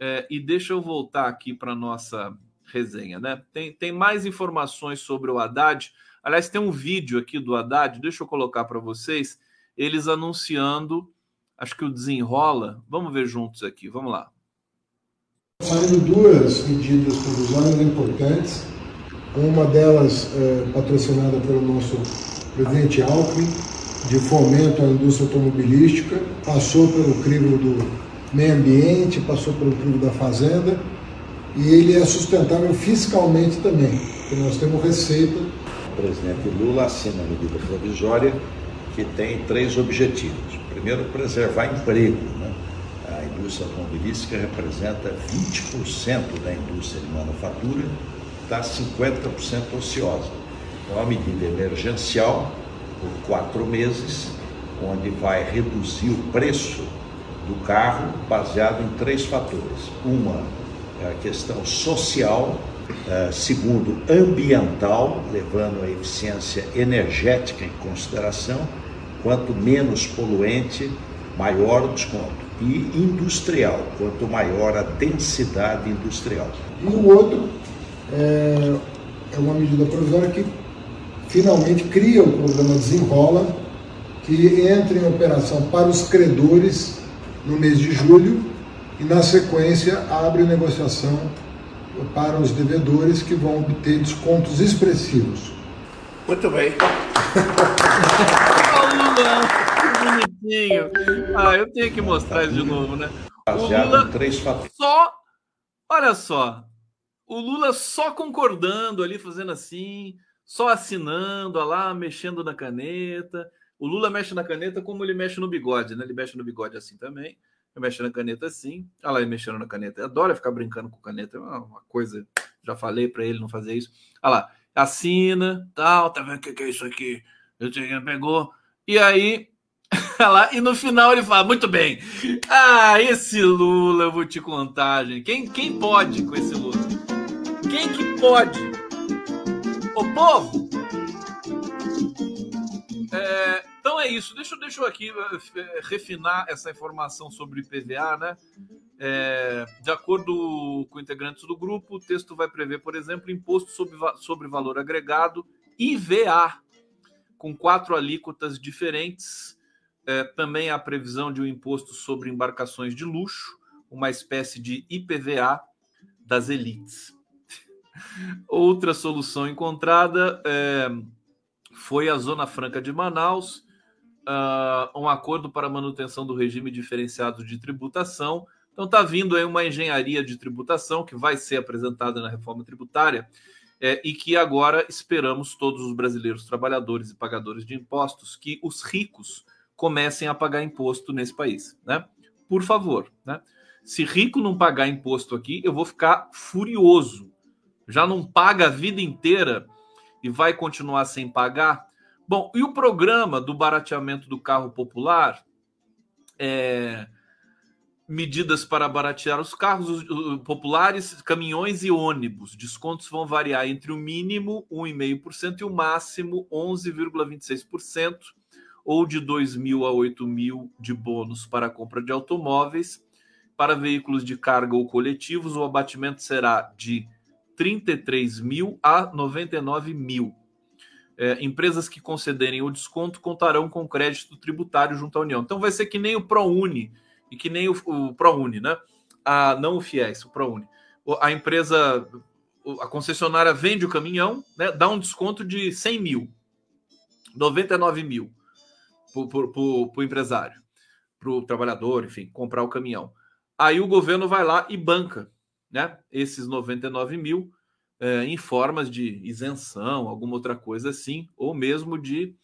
É, e deixa eu voltar aqui para nossa resenha, né? Tem, tem mais informações sobre o Haddad. Aliás, tem um vídeo aqui do Haddad, deixa eu colocar para vocês, eles anunciando, acho que o desenrola. Vamos ver juntos aqui, vamos lá. Saindo duas medidas provisórias importantes, uma delas é, patrocinada pelo nosso presidente Alckmin, de fomento à indústria automobilística, passou pelo crivo do meio ambiente, passou pelo crivo da fazenda, e ele é sustentável fiscalmente também, porque nós temos receita. Presidente Lula assina a medida provisória que tem três objetivos. Primeiro, preservar emprego, né? a indústria automobilística representa 20% da indústria de manufatura, está 50% ociosa. Então, é uma medida emergencial por quatro meses, onde vai reduzir o preço do carro baseado em três fatores. Uma é a questão social, é, segundo, ambiental, levando a eficiência energética em consideração, quanto menos poluente, maior o desconto e industrial, quanto maior a densidade industrial. E o outro é, é uma medida provisória que finalmente cria o programa Desenrola, que entra em operação para os credores no mês de julho e, na sequência, abre negociação para os devedores que vão obter descontos expressivos. Muito bem. bonitinho. Ah, eu tenho que mostrar isso de novo, né? Baseado Lula em três fatores. Só, olha só, o Lula só concordando ali, fazendo assim, só assinando, lá, mexendo na caneta. O Lula mexe na caneta como ele mexe no bigode, né? Ele mexe no bigode assim também. Ele mexe na caneta assim. Olha lá, ele mexendo na caneta. Adora ficar brincando com caneta. É uma coisa. Já falei para ele não fazer isso. Olha lá, assina, tal, tá vendo o que, que é isso aqui? Eu pegou. E aí lá, e no final ele fala: Muito bem. Ah, esse Lula, eu vou te contar, gente. Quem, quem pode com esse Lula? Quem que pode? O povo? É, é isso. Deixa, deixa eu aqui é, refinar essa informação sobre IPVA, né? É, de acordo com integrantes do grupo, o texto vai prever, por exemplo, imposto sobre, sobre valor agregado, IVA, com quatro alíquotas diferentes é, também a previsão de um imposto sobre embarcações de luxo, uma espécie de IPVA das elites. Outra solução encontrada é, foi a Zona Franca de Manaus, uh, um acordo para manutenção do regime diferenciado de tributação. Então está vindo aí uma engenharia de tributação que vai ser apresentada na reforma tributária é, e que agora esperamos todos os brasileiros trabalhadores e pagadores de impostos que os ricos comecem a pagar imposto nesse país, né? Por favor, né? Se rico não pagar imposto aqui, eu vou ficar furioso. Já não paga a vida inteira e vai continuar sem pagar. Bom, e o programa do barateamento do carro popular, é, medidas para baratear os carros populares, caminhões e ônibus. Descontos vão variar entre o mínimo 1,5% e o máximo 11,26% ou de 2 mil a 8 mil de bônus para a compra de automóveis. Para veículos de carga ou coletivos, o abatimento será de 33 mil a 99 mil. É, empresas que concederem o desconto contarão com crédito tributário junto à União. Então vai ser que nem o ProUni e que nem o, o ProUni, né? Ah, não o FIES, o ProUni. a empresa, a concessionária vende o caminhão, né, dá um desconto de 100 mil, 99 mil para o empresário, para o trabalhador, enfim, comprar o caminhão. Aí o governo vai lá e banca né, esses 99 mil é, em formas de isenção, alguma outra coisa assim, ou mesmo de,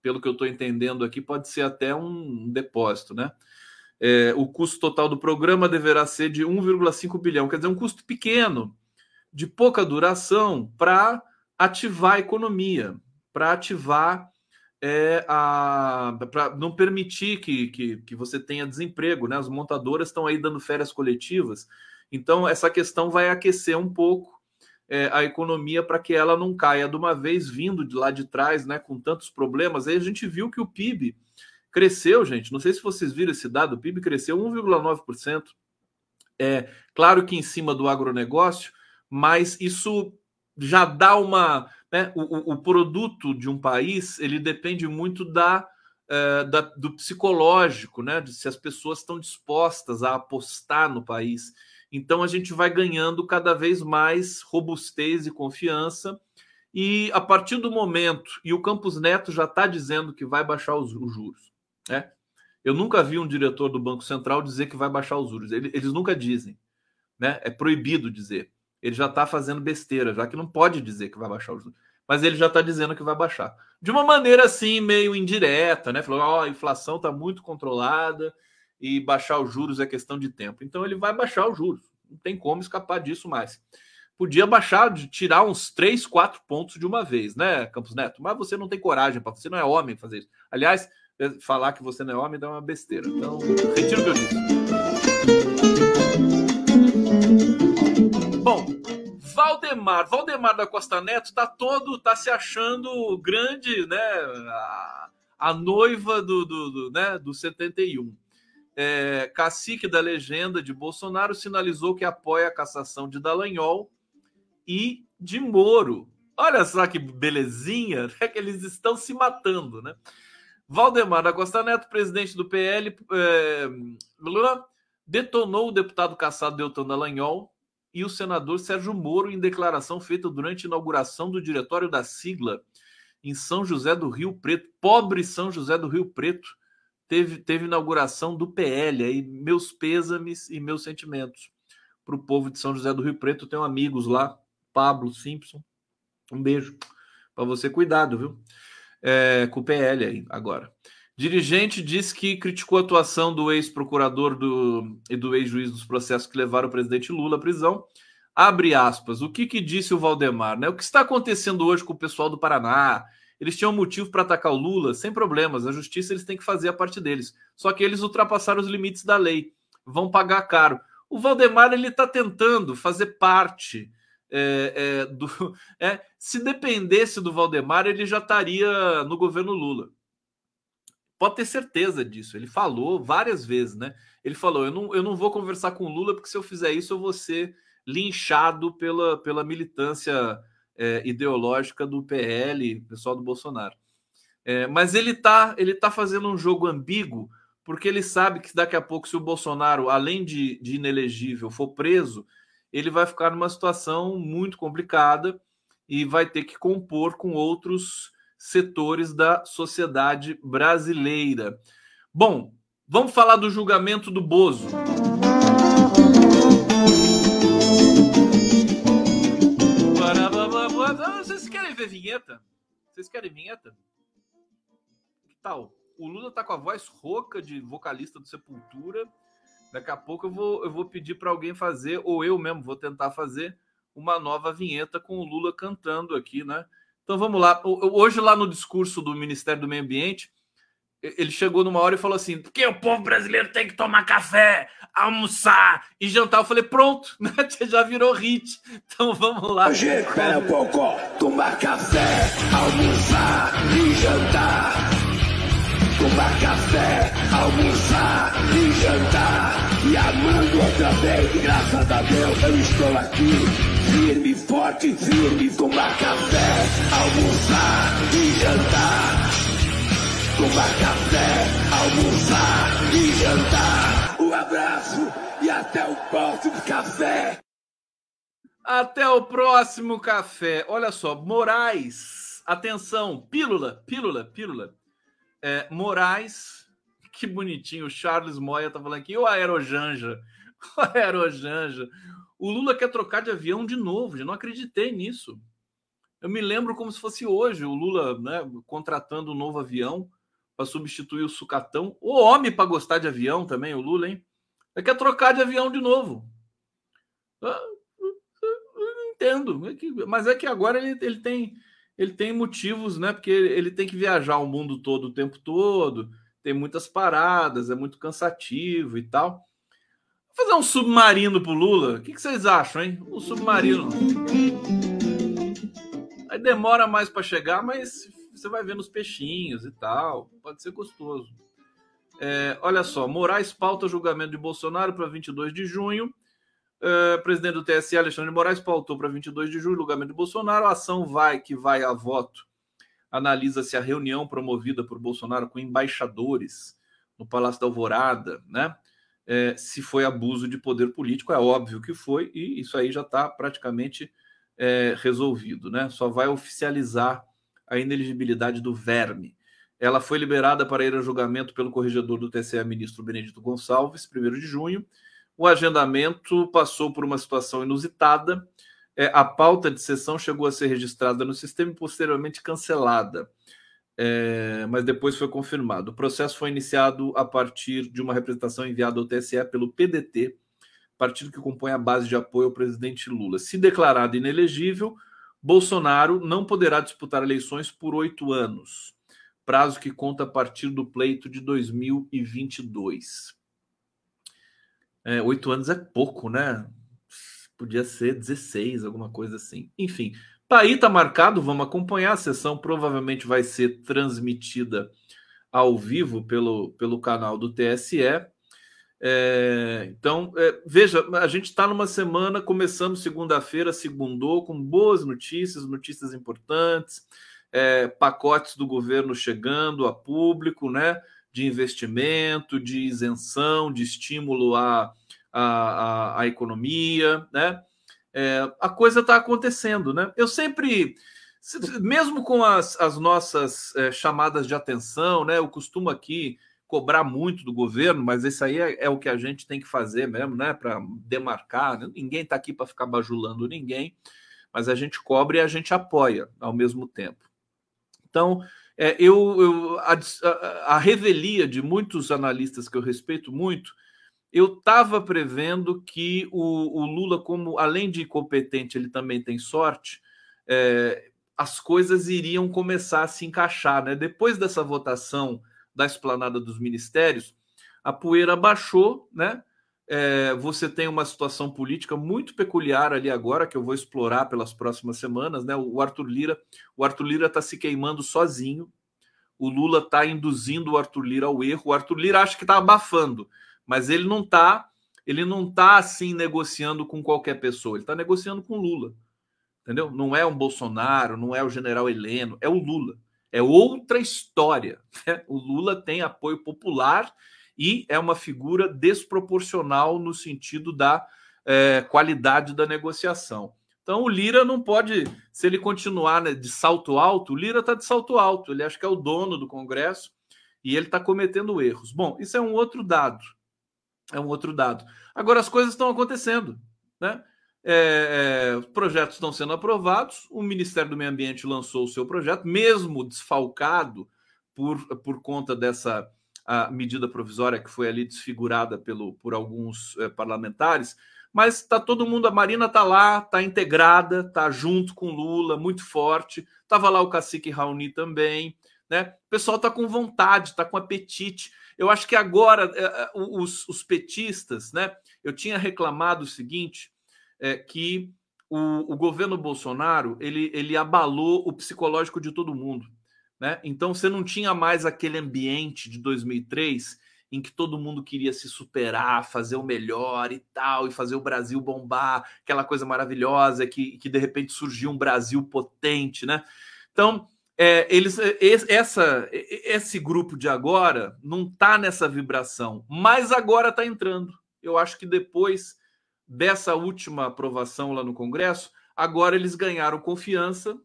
pelo que eu estou entendendo aqui, pode ser até um depósito, né? É, o custo total do programa deverá ser de 1,5 bilhão, quer dizer, um custo pequeno, de pouca duração, para ativar a economia, para ativar é, a para não permitir que, que, que você tenha desemprego, né? As montadoras estão aí dando férias coletivas, então essa questão vai aquecer um pouco é, a economia para que ela não caia de uma vez vindo de lá de trás, né? Com tantos problemas. Aí a gente viu que o PIB cresceu, gente. Não sei se vocês viram esse dado, o PIB cresceu 1,9%. É claro que em cima do agronegócio, mas isso já dá uma. Né, o, o, produto de um país ele depende muito da, é, da, do psicológico, né? De se as pessoas estão dispostas a apostar no país. Então a gente vai ganhando cada vez mais robustez e confiança. E a partir do momento, e o Campos Neto já está dizendo que vai baixar os, os juros. Né? Eu nunca vi um diretor do Banco Central dizer que vai baixar os juros. Eles, eles nunca dizem. Né? É proibido dizer. Ele já está fazendo besteira, já que não pode dizer que vai baixar os juros. Mas ele já está dizendo que vai baixar. De uma maneira assim, meio indireta, né? Falou: oh, a inflação está muito controlada e baixar os juros é questão de tempo. Então ele vai baixar os juros. Não tem como escapar disso mais. Podia baixar, tirar uns 3, 4 pontos de uma vez, né, Campos Neto? Mas você não tem coragem, você não é homem fazer isso. Aliás, falar que você não é homem dá uma besteira. Então, retiro o que eu disse. Bom, Valdemar, Valdemar da Costa Neto tá todo, tá se achando grande, né? A, a noiva do, do, do, né, do 71. É, cacique da legenda de Bolsonaro sinalizou que apoia a cassação de Dallagnol e de Moro. Olha só que belezinha, é que eles estão se matando, né? Valdemar da Costa Neto, presidente do PL, é, detonou o deputado caçado Deltan Dallagnol e o senador Sérgio Moro em declaração feita durante a inauguração do diretório da sigla em São José do Rio Preto. Pobre São José do Rio Preto teve, teve inauguração do PL. Aí meus pêsames e meus sentimentos para o povo de São José do Rio Preto. Tenho amigos lá, Pablo Simpson. Um beijo para você, cuidado, viu? é, com o PL aí agora. Dirigente disse que criticou a atuação do ex-procurador do, e do ex-juiz dos processos que levaram o presidente Lula à prisão. Abre aspas. O que, que disse o Valdemar? Né? O que está acontecendo hoje com o pessoal do Paraná? Eles tinham motivo para atacar o Lula, sem problemas. A justiça eles têm que fazer a parte deles. Só que eles ultrapassaram os limites da lei. Vão pagar caro. O Valdemar ele está tentando fazer parte é, é, do, é, se dependesse do Valdemar, ele já estaria no governo Lula. Pode ter certeza disso. Ele falou várias vezes, né? Ele falou: eu não, eu não vou conversar com o Lula, porque se eu fizer isso, eu vou ser linchado pela, pela militância é, ideológica do PL, pessoal do Bolsonaro. É, mas ele está ele tá fazendo um jogo ambíguo, porque ele sabe que daqui a pouco, se o Bolsonaro, além de, de inelegível, for preso, ele vai ficar numa situação muito complicada e vai ter que compor com outros setores da sociedade brasileira. Bom, vamos falar do julgamento do Bozo. Ver vinheta? Vocês querem vinheta? Que tal? O Lula tá com a voz rouca de vocalista do Sepultura Daqui a pouco eu vou, eu vou pedir para alguém fazer, ou eu mesmo vou tentar fazer, uma nova vinheta com o Lula cantando aqui, né? Então vamos lá. Hoje, lá no discurso do Ministério do Meio Ambiente, ele chegou numa hora e falou assim: porque o povo brasileiro tem que tomar café, almoçar e jantar. Eu falei: pronto, né? já virou hit. Então vamos lá. Hoje, espera um pouco, tomar café, almoçar e jantar tomar café, almoçar e jantar. E amando outra vez, graças a Deus eu estou aqui. Firme, forte, firme, tomar café, almoçar e jantar. Tomar café, almoçar e jantar. Um abraço e até o próximo café. Até o próximo café. Olha só, Moraes, atenção, pílula, pílula, pílula. É, Moraes, que bonitinho, o Charles Moya tá falando aqui, o Aerojanja, o Aerojanja. O Lula quer trocar de avião de novo, já não acreditei nisso. Eu me lembro como se fosse hoje, o Lula né, contratando um novo avião para substituir o sucatão. O homem para gostar de avião também, o Lula, hein? Ele quer trocar de avião de novo. Ah, entendo, é mas é que agora ele, ele, tem, ele tem motivos, né? Porque ele tem que viajar o mundo todo o tempo todo, tem muitas paradas, é muito cansativo e tal. Vou fazer um submarino pro Lula. O que, que vocês acham, hein? Um submarino. Aí demora mais para chegar, mas você vai vendo os peixinhos e tal. Pode ser gostoso. É, olha só, Moraes pauta julgamento de Bolsonaro para 22 de junho. É, presidente do TSE, Alexandre Moraes, pautou para 22 de julho julgamento de Bolsonaro. A ação vai que vai a voto. Analisa-se a reunião promovida por Bolsonaro com embaixadores no Palácio da Alvorada, né? É, se foi abuso de poder político, é óbvio que foi, e isso aí já está praticamente é, resolvido, né? Só vai oficializar a ineligibilidade do verme. Ela foi liberada para ir a julgamento pelo corregedor do TCE, ministro Benedito Gonçalves, 1 de junho. O agendamento passou por uma situação inusitada. É, a pauta de sessão chegou a ser registrada no sistema e posteriormente cancelada, é, mas depois foi confirmado. O processo foi iniciado a partir de uma representação enviada ao TSE pelo PDT, partido que compõe a base de apoio ao presidente Lula. Se declarado inelegível, Bolsonaro não poderá disputar eleições por oito anos, prazo que conta a partir do pleito de 2022. É, oito anos é pouco, né? Podia ser 16, alguma coisa assim. Enfim, tá aí, tá marcado, vamos acompanhar. A sessão provavelmente vai ser transmitida ao vivo pelo, pelo canal do TSE. É, então, é, veja, a gente está numa semana, começando segunda-feira, segundou, com boas notícias, notícias importantes, é, pacotes do governo chegando a público, né? De investimento, de isenção, de estímulo à, à, à, economia, né? É, a coisa está acontecendo, né? Eu sempre, mesmo com as, as nossas é, chamadas de atenção, né? Eu costumo aqui cobrar muito do governo, mas isso aí é, é, o que a gente tem que fazer mesmo, né? Para demarcar. Né? Ninguém está aqui para ficar bajulando ninguém, mas a gente cobre e a gente apoia ao mesmo tempo. Então, é, eu, eu a, a, revelia de muitos analistas que eu respeito muito, eu estava prevendo que o, o, Lula, como além de competente, ele também tem sorte. É, as coisas iriam começar a se encaixar, né? Depois dessa votação da esplanada dos ministérios, a poeira baixou, né? É, você tem uma situação política muito peculiar ali agora que eu vou explorar pelas próximas semanas, né? O Arthur Lira, o Arthur Lira está se queimando sozinho. O Lula está induzindo o Arthur Lira ao erro. O Arthur Lira acha que está abafando, mas ele não está, ele não está assim negociando com qualquer pessoa. Ele está negociando com o Lula, entendeu? Não é um Bolsonaro, não é o General Heleno, é o Lula é outra história. Né? O Lula tem apoio popular e é uma figura desproporcional no sentido da é, qualidade da negociação. Então o Lira não pode, se ele continuar né, de salto alto, o Lira está de salto alto, ele acha que é o dono do Congresso e ele está cometendo erros. Bom, isso é um outro dado. É um outro dado. Agora as coisas estão acontecendo, né? É, é, projetos estão sendo aprovados. O Ministério do Meio Ambiente lançou o seu projeto, mesmo desfalcado por, por conta dessa medida provisória que foi ali desfigurada pelo, por alguns é, parlamentares. Mas está todo mundo, a Marina está lá, está integrada, está junto com Lula, muito forte. Estava lá o cacique Raoni também. Né? O pessoal está com vontade, está com apetite. Eu acho que agora é, é, os, os petistas, né? Eu tinha reclamado o seguinte é, que o, o, governo Bolsonaro ele, ele abalou o psicológico de todo mundo. Né? Então você não tinha mais aquele ambiente de 2003 em que todo mundo queria se superar, fazer o melhor e tal, e fazer o Brasil bombar, aquela coisa maravilhosa que, que de repente surgiu um Brasil potente, né? Então, é, eles, essa, esse grupo de agora não está nessa vibração, mas agora está entrando. Eu acho que depois dessa última aprovação lá no Congresso, agora eles ganharam confiança,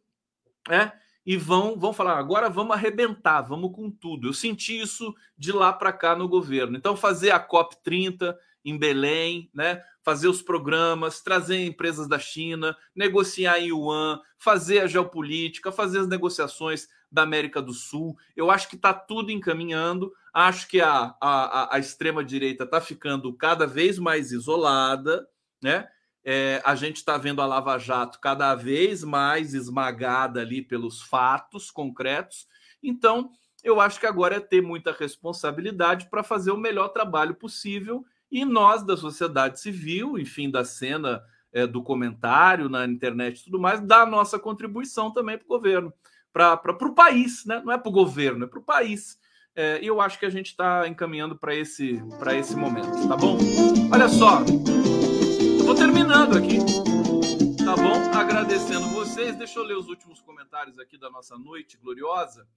né? E vão, vão falar, agora vamos arrebentar, vamos com tudo. Eu senti isso de lá para cá no governo. Então, fazer a COP 30 em Belém, né? fazer os programas, trazer empresas da China, negociar em Yuan, fazer a geopolítica, fazer as negociações da América do Sul. Eu acho que está tudo encaminhando. Acho que a, a, a extrema-direita está ficando cada vez mais isolada, né? É, a gente está vendo a Lava Jato cada vez mais esmagada ali pelos fatos concretos. Então, eu acho que agora é ter muita responsabilidade para fazer o melhor trabalho possível e nós da sociedade civil, enfim, da cena é, do comentário na internet e tudo mais, dar a nossa contribuição também para o governo, para o país, né? não é para o governo, é para o país. É, e eu acho que a gente está encaminhando para esse, esse momento, tá bom? Olha só, terminando aqui, tá bom? Agradecendo vocês. Deixa eu ler os últimos comentários aqui da nossa noite gloriosa.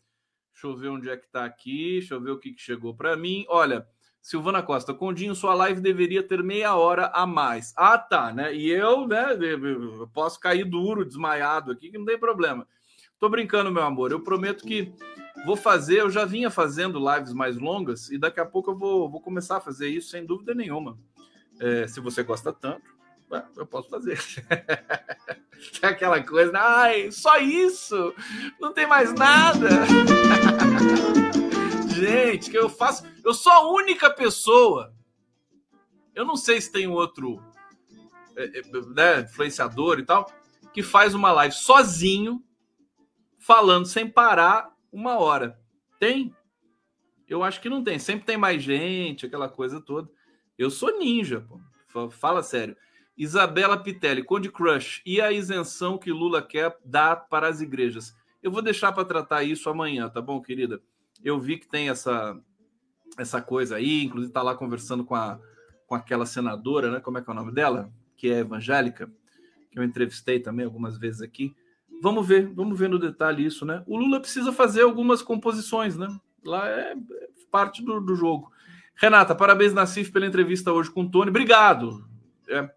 Deixa eu ver onde é que está aqui, deixa eu ver o que, que chegou para mim. Olha, Silvana Costa, Condinho, sua live deveria ter meia hora a mais. Ah, tá, né? E eu, né, eu posso cair duro, desmaiado aqui, que não tem problema. Tô brincando, meu amor. Eu prometo que vou fazer, eu já vinha fazendo lives mais longas e daqui a pouco eu vou, vou começar a fazer isso sem dúvida nenhuma. É, se você gosta tanto, eu posso fazer. é aquela coisa, ai, só isso, não tem mais nada. gente, que eu faço. Eu sou a única pessoa. Eu não sei se tem outro é, é, né, influenciador e tal, que faz uma live sozinho, falando sem parar uma hora. Tem? Eu acho que não tem. Sempre tem mais gente, aquela coisa toda. Eu sou ninja, pô. Fala sério. Isabela Pitelli, Conde Crush, e a isenção que Lula quer dar para as igrejas? Eu vou deixar para tratar isso amanhã, tá bom, querida? Eu vi que tem essa, essa coisa aí, inclusive está lá conversando com, a, com aquela senadora, né? Como é que é o nome dela? Que é evangélica, que eu entrevistei também algumas vezes aqui. Vamos ver, vamos ver no detalhe isso, né? O Lula precisa fazer algumas composições, né? Lá é, é parte do, do jogo. Renata, parabéns, Nassif, pela entrevista hoje com o Tony. Obrigado. É,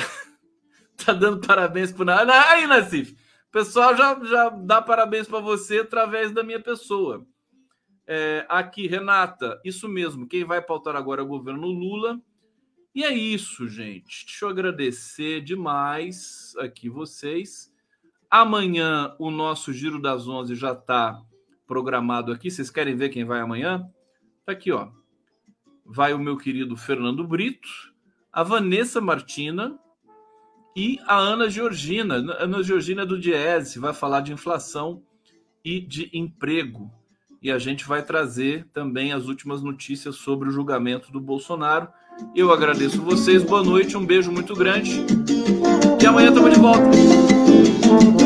tá, tá, dando parabéns para nada. Aí, Nassif, o pessoal já, já dá parabéns para você através da minha pessoa. É, aqui, Renata, isso mesmo. Quem vai pautar agora é o governo Lula. E é isso, gente. Deixa eu agradecer demais aqui vocês. Amanhã o nosso Giro das Onze já está programado aqui. Vocês querem ver quem vai amanhã? Tá aqui, ó. Vai o meu querido Fernando Brito, a Vanessa Martina e a Ana Georgina. Ana Georgina do Diese, vai falar de inflação e de emprego e a gente vai trazer também as últimas notícias sobre o julgamento do Bolsonaro. Eu agradeço vocês, boa noite, um beijo muito grande e amanhã estamos de volta.